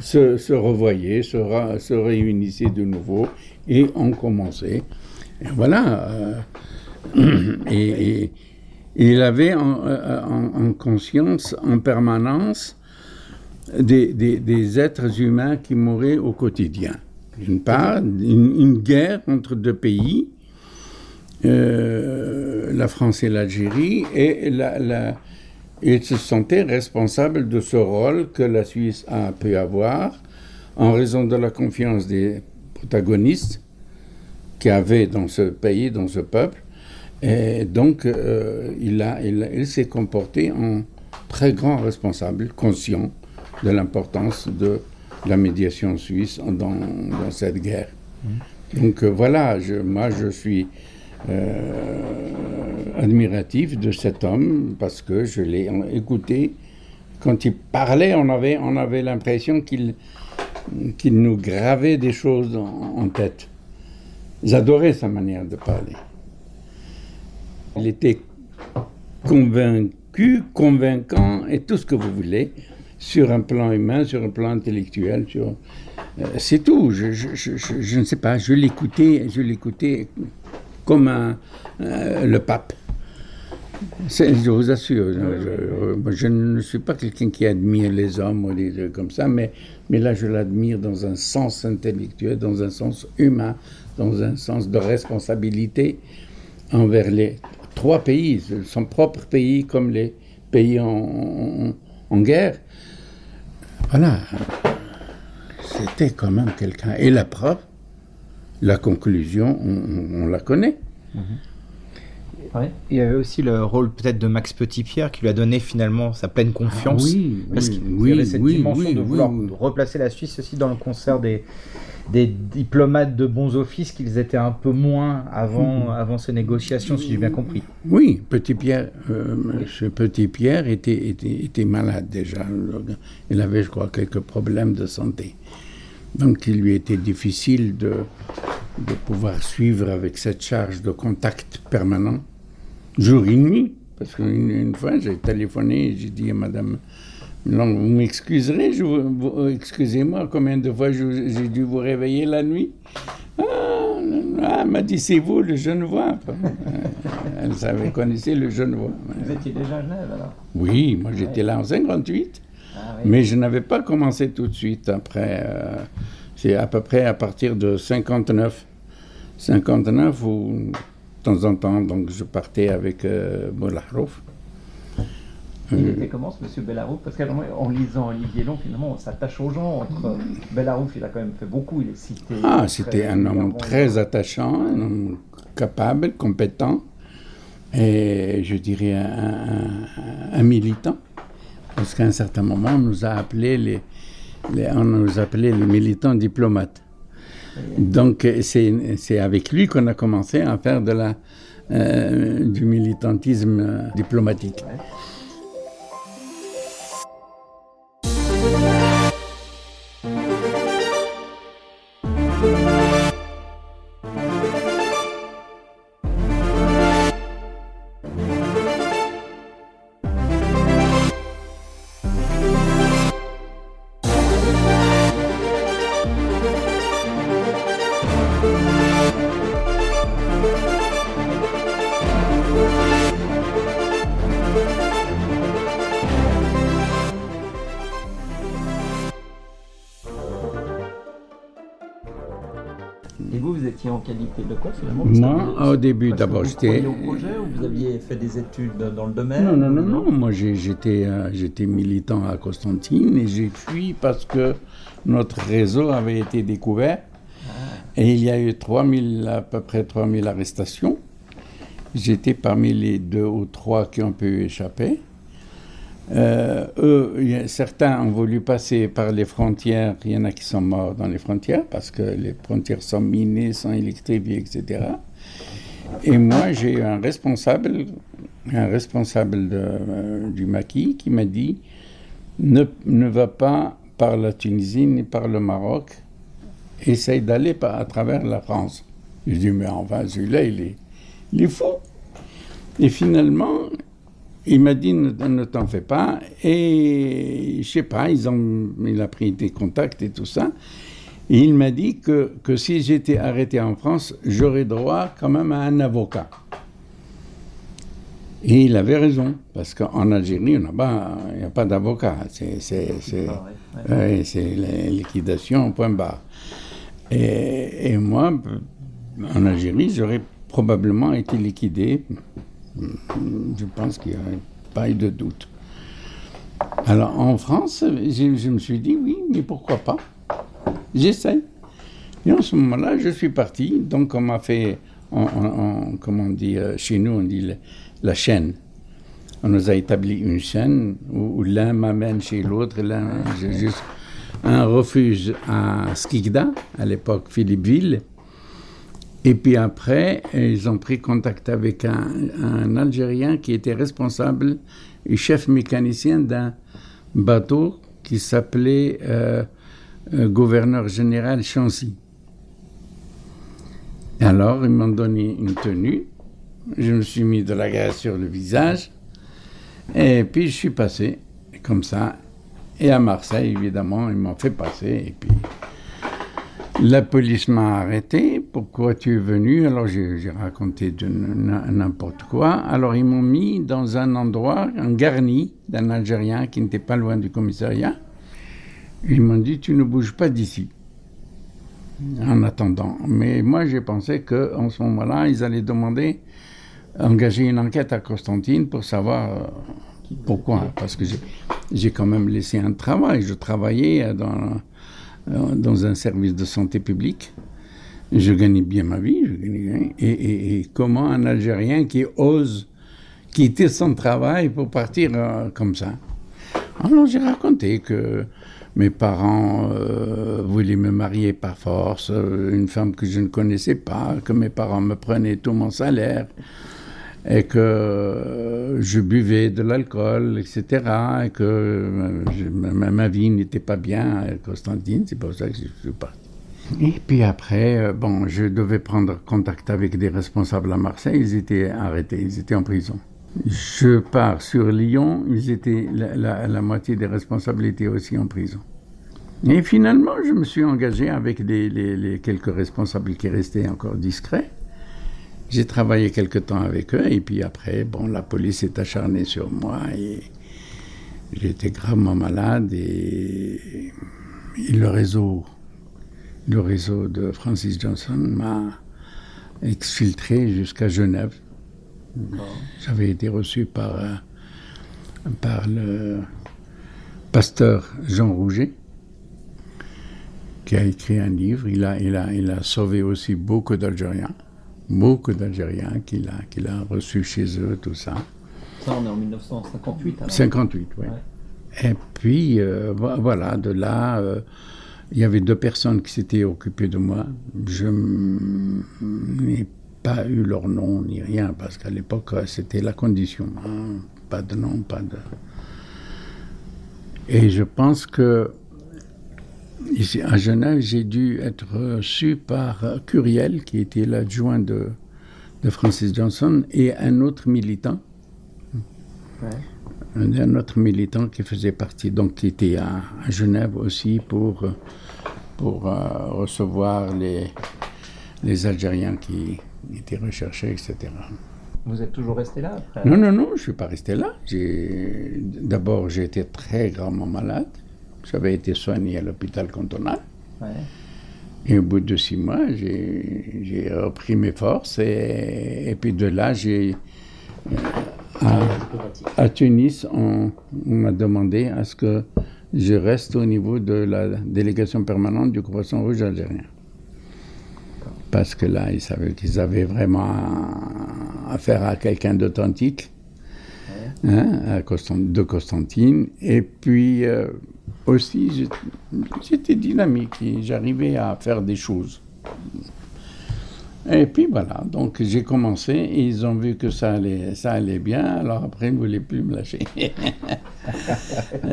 se, se revoyaient, se, se réunissaient de nouveau et on commençait. Et voilà. Euh, [CLEARS THROAT] et, il avait euh, en, conscience en permanence des, êtres humains qui mouraient au quotidien. D'une part, une, guerre entre deux pays, euh, la France et l'Algérie, et il se sentait responsable de ce rôle que la Suisse a pu avoir en raison de la confiance des protagonistes qu'il y avait dans ce pays, dans ce peuple. Et donc, euh, il, a, il, s'est comporté en très grand responsable, conscient de l'importance de la médiation suisse dans, dans cette guerre. Mmh. Donc euh, voilà, je, moi je suis euh, admiratif de cet homme parce que je l'ai écouté. Quand il parlait, on avait, on avait l'impression qu'il qu'il nous gravait des choses en, tête. J'adorais sa manière de parler. Il était convaincu, convaincant et tout ce que vous voulez sur un plan humain, sur un plan intellectuel. Euh, c'est tout. Je, ne sais pas. Je l'écoutais, je l'écoutais comme euh, le pape. Je vous assure, je, je, ne suis pas quelqu'un qui admire les hommes ou des trucs comme ça, mais, mais là je l'admire dans un sens intellectuel, dans un sens humain, dans un sens de responsabilité envers les trois pays, son propre pays comme les pays en, en, guerre. Voilà, c'était quand même quelqu'un. Et la preuve, la conclusion, on, la connaît. Mm-hmm. Il y avait aussi le rôle peut-être de Max Petitpierre qui lui a donné finalement sa pleine confiance. Ah oui, parce oui, qu'il oui, avait cette dimension de vouloir replacer la Suisse aussi dans le concert des, des diplomates de bons offices qu'ils étaient un peu moins avant, avant ces négociations, si j'ai bien compris. Oui, Petit Pierre, euh, ce Petit Pierre était, était, était malade déjà. Il avait, je crois, quelques problèmes de santé. Donc il lui était difficile de, de pouvoir suivre avec cette charge de contact permanent, jour et nuit. Parce qu'une une fois, j'ai téléphoné et j'ai dit à Madame Long, vous m'excuserez, vous- excusez-moi, combien de fois j'ai dû vous réveiller la nuit? Ah, ah, elle m'a dit, c'est vous le Genevois. [LAUGHS] Elle savait, connaissait le Genevois. Vous étiez déjà à Genève alors? Oui, moi j'étais là en 58, Ah oui. mais je n'avais pas commencé tout de suite après. euh, c'est à peu près à partir de 59. 59 où, de temps en temps, donc je partais avec euh. Il était comment ce monsieur Bellarouf Parce qu'en lisant Olivier Long, finalement, on s'attache aux gens. Entre Bellarouf, il a quand même fait beaucoup, il est cité. Ah, c'était un homme très attachant, un homme capable, compétent, et je dirais un, un- un militant. Parce qu'à un certain moment, on nous a appelés les, on nous appelait les militants diplomates. Donc c'est c'est avec lui qu'on a commencé à faire de la, euh, du militantisme euh, diplomatique. Que Moi, au début, d'abord, vous j'étais... au projet ou vous aviez fait des études dans le domaine Non, non, non, non. Moi, j'étais, euh, j'étais militant à Constantine et j'ai fui parce que notre réseau avait été découvert. Et il y a eu 3000, à peu près 3000 arrestations. J'étais parmi les deux ou trois qui ont pu échapper. Euh, eux, certains ont voulu passer par les frontières. Il y en a qui sont morts dans les frontières parce que les frontières sont minées, sont électrifiées, etc. Et moi, j'ai un responsable, un responsable euh, du maquis qui m'a dit ne, ne va pas par la Tunisie ni par le Maroc, essaye d'aller à travers la France. Je dis mais enfin, celui-là, il est, il est. Et finalement, il m'a dit ne, ne t'en fais pas. Et je sais pas, ils ont, il a pris des contacts et tout ça. Et il m'a dit que, que si j'étais arrêté en France, j'aurais droit quand même à un avocat. Et il avait raison, parce qu'en Algérie, on n'a pas- il n'y a pas d'avocat. C'est, Ah ouais, liquidation, point barre. Et, et moi, en Algérie, j'aurais probablement été liquidé. Je pense qu'il n'y a pas eu de doute. Alors en France, je, me suis dit oui, mais pourquoi pas? J'essaye. Et en ce moment-là, je suis parti. Donc on m'a fait, on, on- comment on dit, chez nous, on dit la, chaîne. On nous a établi une chaîne où, l'un m'amène chez l'autre. l'un- un refuge à Skikda, à l'époque Philippeville. Et puis après, ils ont pris contact avec un, un Algérien qui était responsable et chef mécanicien d'un bateau qui s'appelait euh, euh, gouverneur général Chancy. Alors, ils m'ont donné une tenue. Je me suis mis de la graisse sur le visage. Et puis, je suis passé comme ça. Et à Marseille, évidemment, ils m'ont fait passer. Et puis, la police m'a arrêté. Pourquoi tu es venu? Alors j'ai raconté de n'importe quoi. Alors ils m'ont mis dans un endroit, un garni d'un Algérien qui n'était pas loin du commissariat. Ils m'ont dit tu ne bouges pas d'ici. En attendant. Mais moi j'ai pensé qu'en ce moment-là, ils allaient demander, engager une enquête à Constantine pour savoir euh, pourquoi. Parce que j'ai- quand même laissé un travail. Je travaillais dans dans un service de santé publique. Je gagnais bien ma vie, et, comment un Algérien qui ose quitter son travail pour partir euh, comme ça? Alors j'ai raconté que mes parents euh, voulaient me marier par force, euh, une femme que je ne connaissais pas, que mes parents me prenaient tout mon salaire et que je buvais de l'alcool, etc. Et que ma, vie n'était pas bien à Constantine, c'est pour ça que je suis parti. Et puis après, euh, bon, je devais prendre contact avec des responsables à Marseille, ils étaient arrêtés, ils étaient en prison. Je pars sur Lyon, ils étaient, la, moitié des responsables étaient aussi en prison. Et finalement, je me suis engagé avec les quelques responsables qui restaient encore discrets. J'ai travaillé quelque temps avec eux et puis après, bon, la police s'est acharnée sur moi et j'étais gravement malade et, le réseau, le réseau de Francis Johnson m'a exfiltré jusqu'à Genève. J'avais été reçu par, euh, par le pasteur Jean Rouget, qui a écrit un livre. Il a, il a, il a sauvé aussi beaucoup d'Algériens beaucoup d'Algériens qu'il a, qu'il a reçus chez eux, tout ça. Ça, on est en 1958 alors 58, oui. Et puis, euh, voilà, de là, euh, il y avait deux personnes qui s'étaient occupées de moi. Je n'ai pas eu leur nom ni rien, parce qu'à l'époque, c'était la condition. Hein. Pas de nom, pas de... Et je pense que à Genève, j'ai dû être reçu par Curiel, qui était l'adjoint de, de, Francis Johnson, et un autre militant. Un, autre militant qui faisait partie, donc qui était à, Genève aussi pour, pour euh, recevoir les, les Algériens qui étaient recherchés, etc. Vous êtes toujours resté là après? Non, non, non, je ne suis pas resté là. D'abord, j'ai été très gravement malade. J'avais été soigné à l'hôpital cantonal. Et au bout de six mois, j'ai repris mes forces. Et, puis de là, j'ai. Euh, à, Tunis, on, m'a demandé à ce que je reste au niveau de la délégation permanente du Croissant Rouge algérien. Parce que là, ils savaient qu'ils avaient vraiment affaire à quelqu'un d'authentique, hein, de Constantine. Et puis. Euh, aussi, j'étais dynamique et j'arrivais à faire des choses. Et puis voilà, donc j'ai commencé et ils ont vu que ça allait, ça allait bien, alors après ils ne voulaient plus me lâcher. [LAUGHS]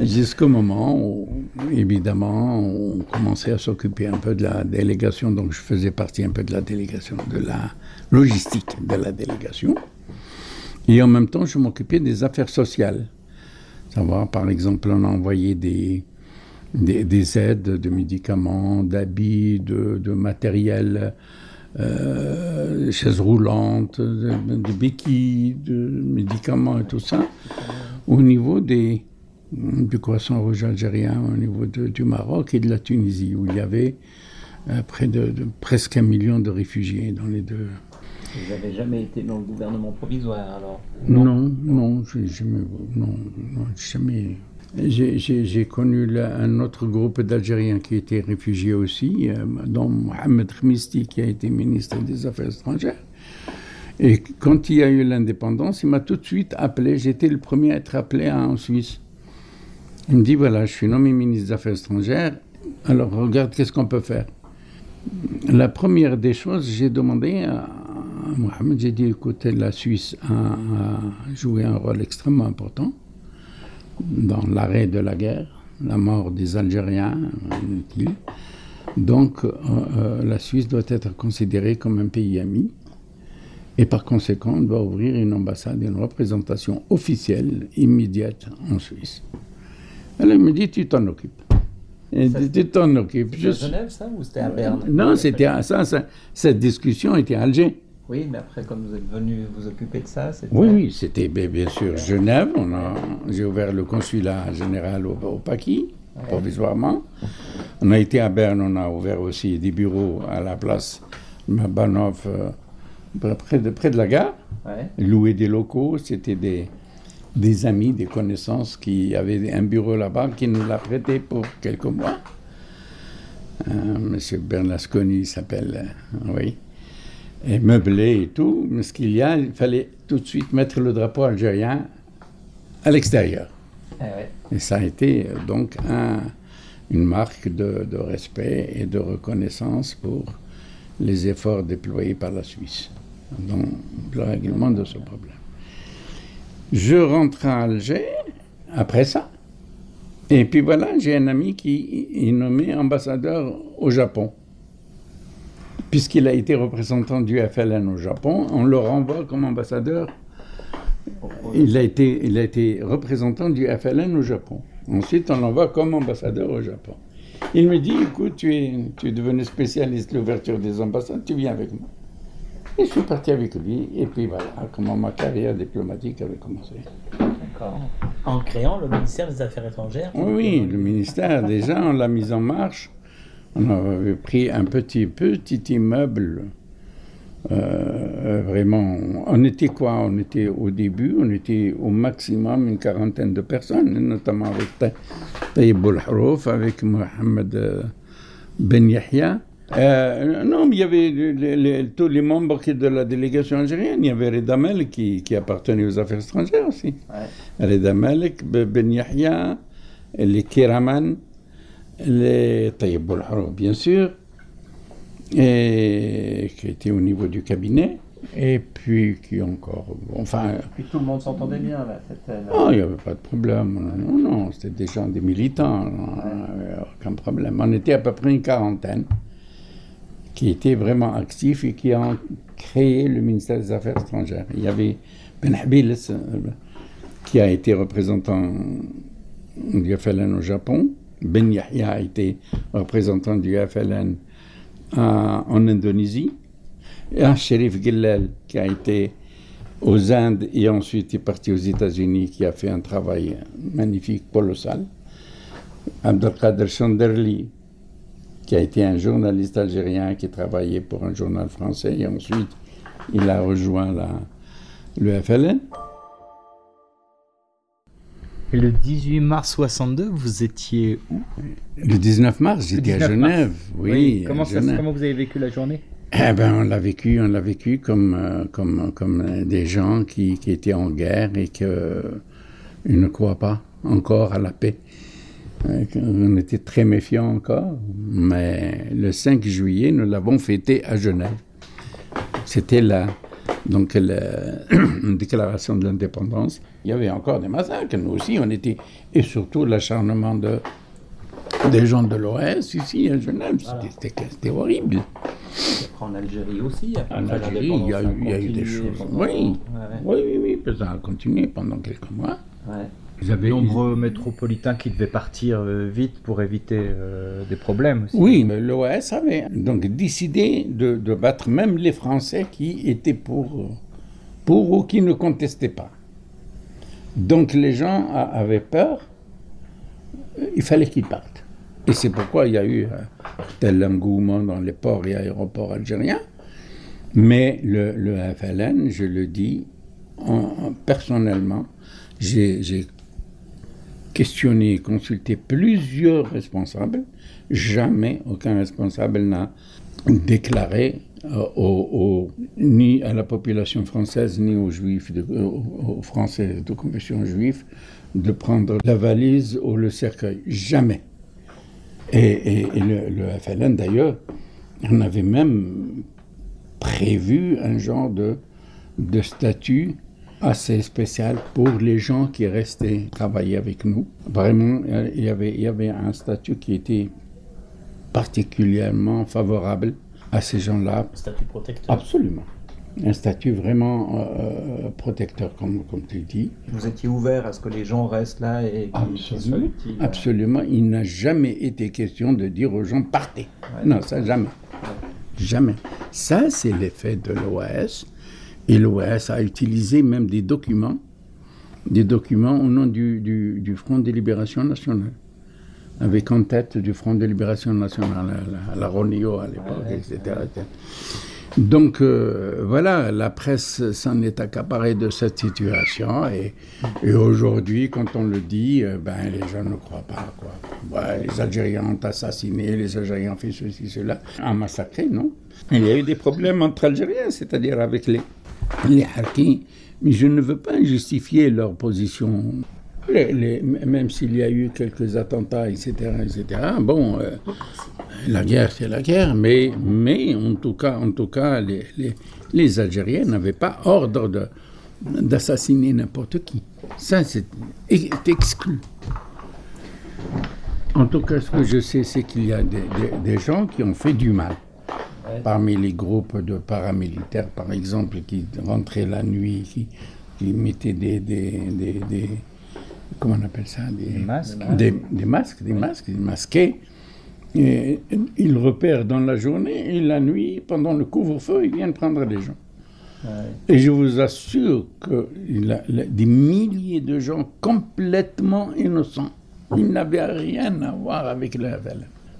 Jusqu'au moment où, évidemment, on commençait à s'occuper un peu de la délégation, donc je faisais partie un peu de la délégation, de la logistique de la délégation. Et en même temps, je m'occupais des affaires sociales. Savoir, par exemple, on a envoyé des, des, aides de médicaments, d'habits, de, matériel, euh, chaises roulantes, de, béquilles, de médicaments et tout ça, au niveau des, du croissant rouge algérien, au niveau du Maroc et de la Tunisie, où il y avait euh, près de, presque un million de réfugiés dans les deux. Vous n'avez jamais été dans le gouvernement provisoire alors Non, non, non, jamais, non, non jamais j'ai connu un autre groupe d'Algériens qui étaient réfugiés aussi, euh, dont Mohamed Khmisti, qui a été ministre des Affaires étrangères. Et quand il y a eu l'indépendance, il m'a tout de suite appelé. J'étais le premier à être appelé en Suisse. Il me dit voilà, je suis nommé ministre des Affaires étrangères. Alors regarde, qu'est-ce qu'on peut faire? La première des choses, j'ai demandé à Mohamed, j'ai dit écoutez, la Suisse a joué un rôle extrêmement important dans l'arrêt de la guerre, la mort des Algériens, Donc euh, euh, la Suisse doit être considérée comme un pays ami et par conséquent on doit ouvrir une ambassade, une représentation officielle immédiate en Suisse. Elle me dit tu t'en occupes. tu t'en occupes. C'était à Genève ça ou c'était à Berne? Non, c'était ça, ça, Cette discussion était à Alger. Oui, mais après, comme vous êtes venu vous occuper de ça, c'était... Oui, oui, c'était bien sûr Genève. On a, j'ai ouvert le consulat général au, au Paquis, provisoirement. On a été à Berne, on a ouvert aussi des bureaux à la place Banov, euh, près, de, près de la gare. Louer des locaux, c'était des, des amis, des connaissances qui avaient un bureau là-bas, qui nous l'a prêté pour quelques mois. Monsieur Bernasconi s'appelle, oui, et meublé et tout. Mais ce qu'il y a, il fallait tout de suite mettre le drapeau algérien à l'extérieur. Eh et ça a été donc une marque de, respect et de reconnaissance pour les efforts déployés par la Suisse dans le règlement de ce problème. Je rentre à Alger après ça. Et puis voilà, j'ai un ami qui est nommé ambassadeur au Japon. Puisqu'il a été représentant du FLN au Japon, on le renvoie comme ambassadeur. Il a été, il a été représentant du FLN au Japon. Ensuite, on l'envoie comme ambassadeur au Japon. Il me dit, écoute, tu es, tu es devenu spécialiste de l'ouverture des ambassades, tu viens avec moi. Et je suis parti avec lui, et puis voilà comment ma carrière diplomatique avait commencé. D'accord. En créant le ministère des Affaires étrangères Oui, le ministère, déjà, on l'a mis en marche. On avait pris un petit, petit immeuble. Euh, vraiment, on était quoi? On était au début, on était au maximum une quarantaine de personnes, notamment avec Tayyib Harouf, avec Mohamed euh, Ben Yahya. Euh, non, mais il y avait tous les membres de la délégation algérienne. Il y avait Reda Melk qui, qui appartenait aux affaires étrangères aussi. Ouais. Reda Ben Yahya, les Kiraman, les Tayyib bien sûr, et qui était au niveau du cabinet. Et puis qui encore. Enfin. Puis tout le monde s'entendait bien là. Non, il n'y avait pas de problème. Non, non, c'était des gens, des militants. aucun problème. On était à peu près une quarantaine qui étaient vraiment actifs et qui ont créé le ministère des Affaires étrangères. Il y avait Ben Habil, euh, qui a été représentant du FLN au Japon. Ben Yahya a été représentant du FLN en Indonésie. Et un shérif Gillel qui a été aux Indes et ensuite est parti aux États-Unis, qui a fait un travail magnifique, colossal. Abdelkader Chanderli, qui a été un journaliste algérien qui travaillait pour un journal français et ensuite il a rejoint la, le FLN. Le 18 mars 62, vous étiez où? Le 19 mars, j'étais à Genève. Oui. Comment, comment, vous avez vécu la journée? Eh ben, on l'a vécu, on l'a vécu comme, euh, comme, comme des gens qui, qui étaient en guerre et qui ne croient pas encore à la paix. On était très méfiants encore, mais le 5 juillet, nous l'avons fêté à Genève. C'était la, donc la [CLEARS THROAT] déclaration de l'indépendance. Il y avait encore des massacres, nous aussi, on était, et surtout l'acharnement de, des gens de l'OS ici à Genève, c'était horrible. En Algérie aussi, En Algérie, il y, a eu, il y a eu des choses. Oui, oui, oui, oui, ça a continué pendant quelques mois. Ouais. Vous avez nombreux métropolitains qui devaient partir euh, vite pour éviter euh, des problèmes aussi. Oui, mais l'OS avait donc décidé de, battre même les Français qui étaient pour, pour ou qui ne contestaient pas. Donc les gens avaient peur, il fallait qu'ils partent. Et c'est pourquoi il y a eu tel engouement dans les ports et aéroports algériens. Mais le, FLN, je le dis personnellement, j'ai questionné, consulté plusieurs responsables. Jamais aucun responsable n'a déclaré euh, ni à la population française, ni aux juifs, aux, Français de confession juive, de prendre la valise ou le cercueil. Jamais. Et, le, le, FLN, d'ailleurs, on avait même prévu un genre de, de statut assez spécial pour les gens qui restaient travailler avec nous. Vraiment, il y avait, il y avait un statut qui était particulièrement favorable à ces gens-là. Un statut protecteur Absolument. Un statut vraiment euh, protecteur, comme, comme tu dis. Vous étiez ouvert à ce que les gens restent là et Absolument. Absolument. Il n'a jamais été question de dire aux gens partez. Non, ça jamais. Jamais. Ça, c'est l'effet de l'OAS et l'OS a utilisé même des documents, des documents au nom du, du, Front de libération nationale, avec en tête du Front de libération nationale, la, la, Ronio à l'époque, etc., Donc euh, voilà, la presse s'en est accaparée de cette situation et, aujourd'hui, quand on le dit, euh, ben, les gens ne croient pas. Quoi. les Algériens ont assassiné, les Algériens ont fait ceci, cela. Un massacré, non Il y a eu des problèmes entre Algériens, c'est-à-dire avec les, les Harkis, mais je ne veux pas justifier leur position même s'il y a eu quelques attentats, etc., etc. Bon, euh, la guerre, c'est la guerre, mais, mais en tout cas, en tout cas les, Algériens n'avaient pas ordre d'assassiner n'importe qui. Ça, c'est exclu. En tout cas, ce que je sais, c'est qu'il y a des, des, gens qui ont fait du mal. Parmi les groupes de paramilitaires, par exemple, qui rentraient la nuit, qui, qui mettaient des, des comment on appelle ça? Des, masques. Des, masques, des masques, des masqués. Et ils repèrent dans la journée et la nuit, pendant le couvre-feu, ils viennent prendre les gens. Et je vous assure a, des milliers de gens complètement innocents. Ils n'avaient rien à voir avec le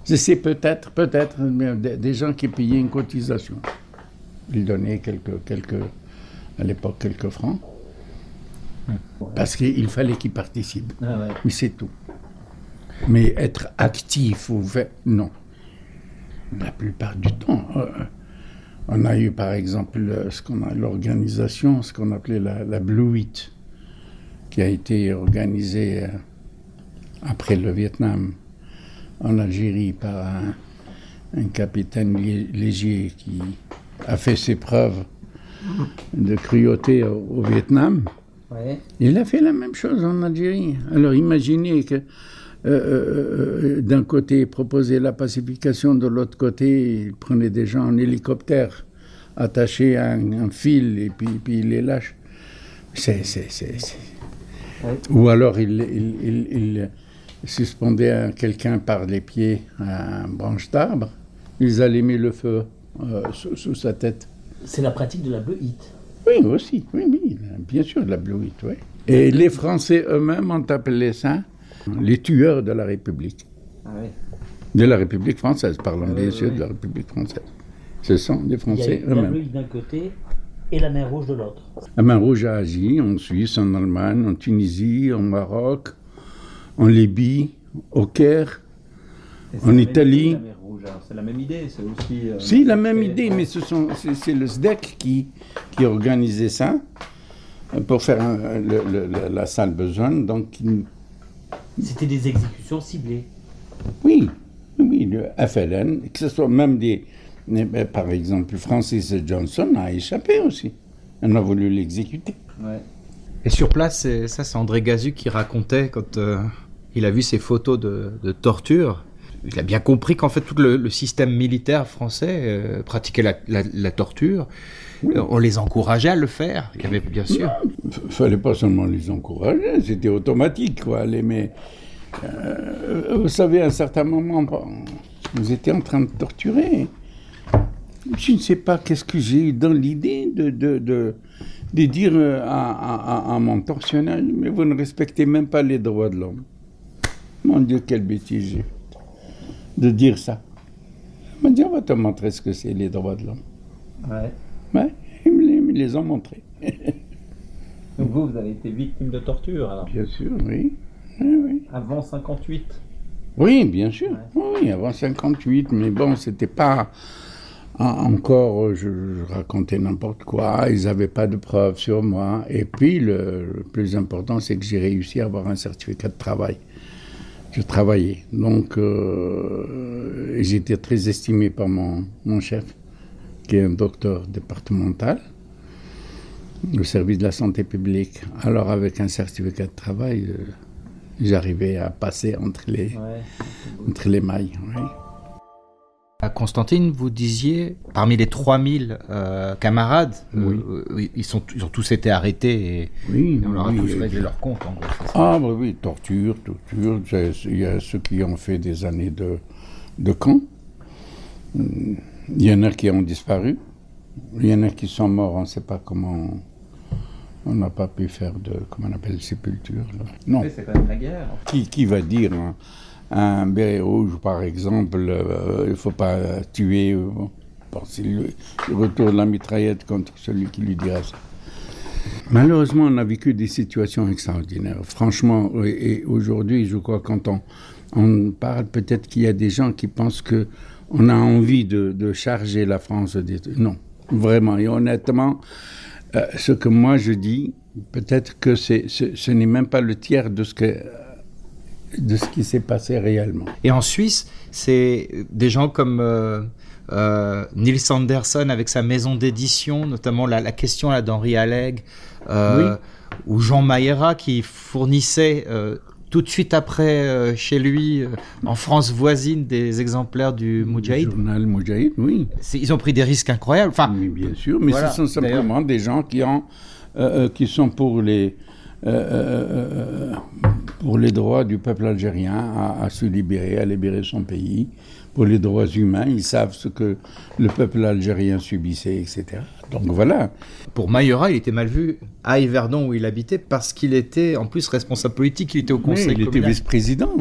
C'est peut-être, peut-être des, gens qui payaient une cotisation. Ils donnaient quelques, quelques, à l'époque quelques francs. Parce qu'il fallait qu'ils participent. Ah Mais c'est tout. Mais être actif ou fait, non. La plupart du temps. Euh, on a eu par exemple ce qu'on a l'organisation, ce qu'on appelait la, Blue Heat, qui a été organisée euh, après le Vietnam en Algérie par un, capitaine léger qui a fait ses preuves de cruauté au Vietnam. Il a fait la même chose en Algérie. Alors imaginez que euh, euh, euh, d'un côté, il proposait la pacification, de l'autre côté, il prenait des gens en hélicoptère attachés à un, fil et puis, puis il les lâche. C'est, Ou alors il, il, suspendait quelqu'un par les pieds à une branche d'arbre, ils allumaient le feu sous, sa tête. C'est la pratique de la bleu hit. Oui, aussi, oui, oui, bien sûr, la Blue oui. Et les Français eux-mêmes ont appelé ça les tueurs de la République. Ah oui. De la République française, parlons ah bien sûr de la République française. Ce sont des Français eux-mêmes. La d'un côté et la mer Rouge de l'autre. La mer Rouge a agi en Suisse, en Allemagne, en Tunisie, en Maroc, en Libye, au Caire, en Italie. C'est la même idée, c'est aussi. Euh, si, la même idée, mais ce sont, c'est, le SDEC qui, qui organisait ça euh, pour faire la salle besogne. Donc, c'était des exécutions ciblées. Oui, oui, le FLN, que ce soit même des, ben, par exemple, Francis Johnson a échappé aussi. On a voulu l'exécuter. Ouais. Et sur place, ça, c'est André Gazu qui racontait quand euh, il a vu ces photos de, de torture il a bien compris qu'en fait tout le, système militaire français euh, pratiquait la, torture. On les encourageait à le faire. Il y avait bien sûr. Il fallait pas seulement les encourager, c'était automatique quoi. Les, mais euh, vous savez, à un certain moment, vous étiez en train de torturer. Je ne sais pas qu'est-ce que j'ai eu dans l'idée de, de, de, dire à, à, mon tortionnaire, mais vous ne respectez même pas les droits de l'homme. Mon Dieu, quelle bêtise de dire ça. On m'a dit, on va te montrer ce que c'est les droits de l'homme. Ouais. Ouais, ils me les, ont montrés. [LAUGHS] Donc vous, vous avez été victime de torture alors? Bien sûr, oui. Avant 58 Oui, bien sûr. Oui, avant 58, mais bon, c'était pas encore, je, racontais n'importe quoi, ils n'avaient pas de preuves sur moi. Et puis, le plus important, c'est que j'ai réussi à avoir un certificat de travail je travaillais. Donc, euh, j'étais très estimé par mon, mon, chef, qui est un docteur départemental, au service de la santé publique. Alors, avec un certificat de travail, euh, j'arrivais à passer entre les, entre les mailles. Constantine, vous disiez, parmi les 3000 euh, camarades, euh, ils, sont, ils ont tous été arrêtés et, oui, on leur a tous réglé leur compte. En gros, ah, bah oui, torture, torture. Il y a ceux qui ont fait des années de, de camp. Il y en a qui ont disparu. Il y en a qui sont morts, on ne sait pas comment. On n'a pas pu faire de, comment on appelle, sépulture. Non. C'est quand même la guerre. Qui, qui va dire hein, un béret rouge, par exemple, euh, il ne faut pas tuer. c'est le, retour de la mitraillette contre celui qui lui dira ça. Malheureusement, on a vécu des situations extraordinaires. Franchement, et aujourd'hui, je crois, quand on, on parle, peut-être qu'il y a des gens qui pensent que on a envie de, charger la France. Des... Non, vraiment. Et honnêtement, euh, ce que moi je dis, peut-être que ce, n'est même pas le tiers de ce, que, de ce qui s'est passé réellement. Et en Suisse, c'est des gens comme euh, euh Nils Anderson avec sa maison d'édition, notamment la, question d'Henri Alleg, euh, ou Jean Maillera qui fournissait tout de suite après, euh, chez lui, euh, en France voisine, des exemplaires du Moudjahid. journal Moudjahid, oui. Ils ont pris des risques incroyables. Enfin, bien sûr, mais ce sont simplement des gens qui, ont, euh, qui sont pour les, pour les droits du peuple algérien à, à, se libérer, à libérer son pays, pour les droits humains. Ils savent ce que le peuple algérien subissait, etc. Donc voilà. Pour Mayora, il était mal vu à Yverdon où il habitait parce qu'il était en plus responsable politique, il était au conseil. il était vice-président,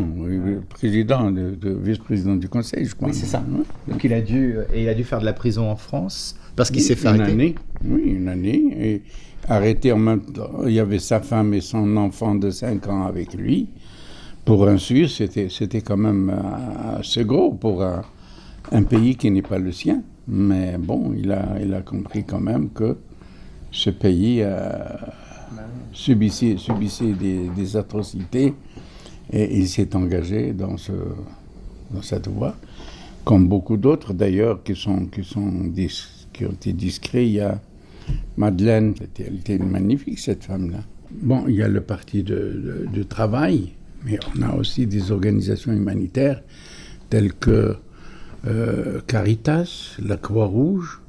président de, vice-président du conseil, je crois. Oui, c'est ça. Donc il a dû et il a dû faire de la prison en France parce qu'il s'est fait une année. Oui, une année et arrêté en même temps. Il y avait sa femme et son enfant de 5 ans avec lui. Pour un Suisse, c'était c'était quand même euh, assez gros pour un pays qui n'est pas le sien. Mais bon, il a, il a compris quand même que ce pays subissait, subissait des, atrocités et il s'est engagé dans, ce, dans cette voie. Comme beaucoup d'autres d'ailleurs qui, sont, qui, sont qui ont été discrets, il y a Madeleine, elle était magnifique cette femme-là. Bon, il y a le parti de, de travail, mais on a aussi des organisations humanitaires telles que euh, Caritas, la Croix-Rouge,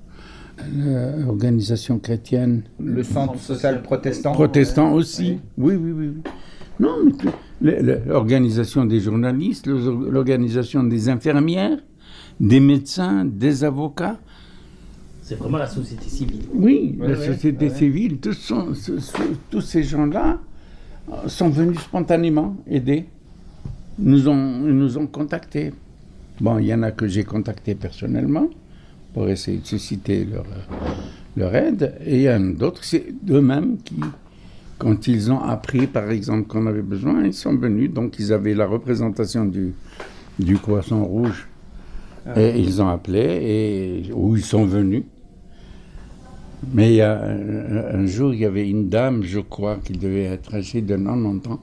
l'organisation chrétienne. Le Centre social protestant. Protestant aussi. Oui, oui, oui. Non, mais l'organisation des journalistes, l'organisation des infirmières, des médecins, des avocats. C'est vraiment la société civile. Oui, la société civile. Tous, tous ces gens-là euh, sont venus spontanément aider. Nous ont, nous ont contactés Bon, il y en a que j'ai contacté personnellement pour essayer de susciter leur, leur aide, et il y en a d'autres, c'est eux-mêmes qui, quand ils ont appris, par exemple, qu'on avait besoin, ils sont venus, donc ils avaient la représentation du, du Croissant Rouge. Et ils ont appelé, et, ou ils sont venus. Mais il y a un, jour, il y avait une dame, je crois, qui devait être âgée de 90 ans,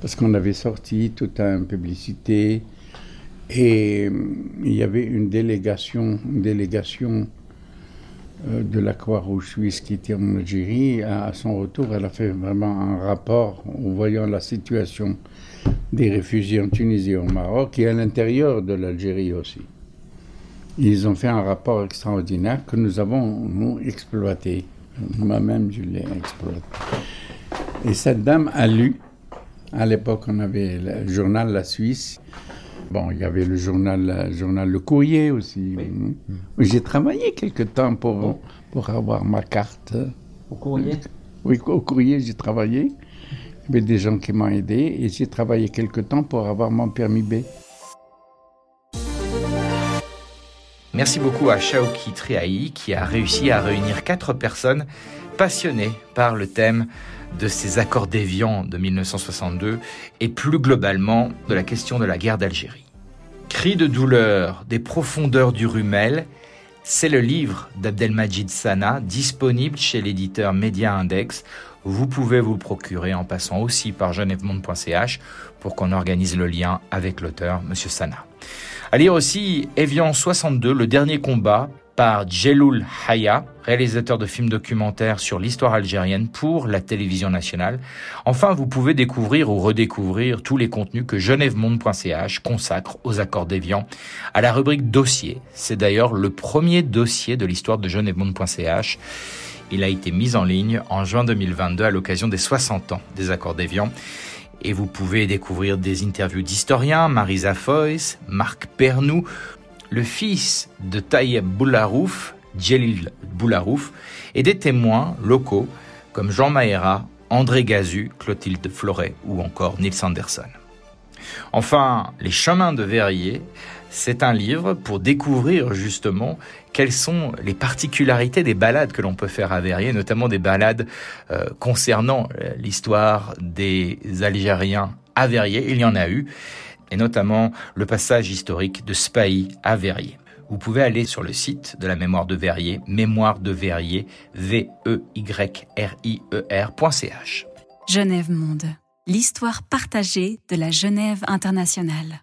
parce qu'on avait sorti toute une publicité, et euh, il y avait une délégation, délégation euh, de la Croix-Rouge suisse qui était en Algérie. À son retour, elle a fait vraiment un rapport en voyant la situation des réfugiés en Tunisie et au Maroc et à l'intérieur de l'Algérie aussi. Ils ont fait un rapport extraordinaire que nous avons, nous, exploité. Moi-même, je l'ai exploité. Et cette dame a lu, à l'époque, on avait le journal La Suisse, Bon, il y avait le journal, journal Le Courrier aussi. J'ai travaillé quelque temps pour, pour avoir ma carte. Au courrier? Oui, au courrier, j'ai travaillé. Avait des gens qui m'ont aidé et j'ai travaillé quelque temps pour avoir mon permis B. Merci beaucoup à Shaoki Triahi qui a réussi à réunir quatre personnes passionnées par le thème de ces accords d'Évian de 1962 et plus globalement de la question de la guerre d'Algérie. Cris de douleur des profondeurs du Rumel, c'est le livre d'Abdelmajid Sana disponible chez l'éditeur Média Index. Vous pouvez vous procurer en passant aussi par genèvemonde.ch pour qu'on organise le lien avec l'auteur, Monsieur Sana. À lire aussi Evian 62, le dernier combat, par Jeloul Haya, réalisateur de films documentaires sur l'histoire algérienne pour la télévision nationale. Enfin, vous pouvez découvrir ou redécouvrir tous les contenus que genèvemonde.ch consacre aux accords d'Évian à la rubrique dossier. C'est d'ailleurs le premier dossier de l'histoire de genèvemonde.ch. Il a été mis en ligne en juin 2022 à l'occasion des 60 ans des accords d'Évian. Et vous pouvez découvrir des interviews d'historiens, Marisa Foyce, Marc Pernou, le fils de Taïeb Boularouf, Djelil Boularouf, et des témoins locaux comme Jean Mahéra, André Gazu, Clotilde Floret ou encore Nils Anderson. Enfin, Les chemins de Verrier, c'est un livre pour découvrir justement quelles sont les particularités des balades que l'on peut faire à Verrier, notamment des balades euh, concernant l'histoire des Algériens à Verrier. Il y en a eu, et notamment le passage historique de Spahi à Verrier. Vous pouvez aller sur le site de la mémoire de Verrier, mémoire de Verrier, V-E-Y-R-I-E-R.ch. Genève Monde, l'histoire partagée de la Genève internationale.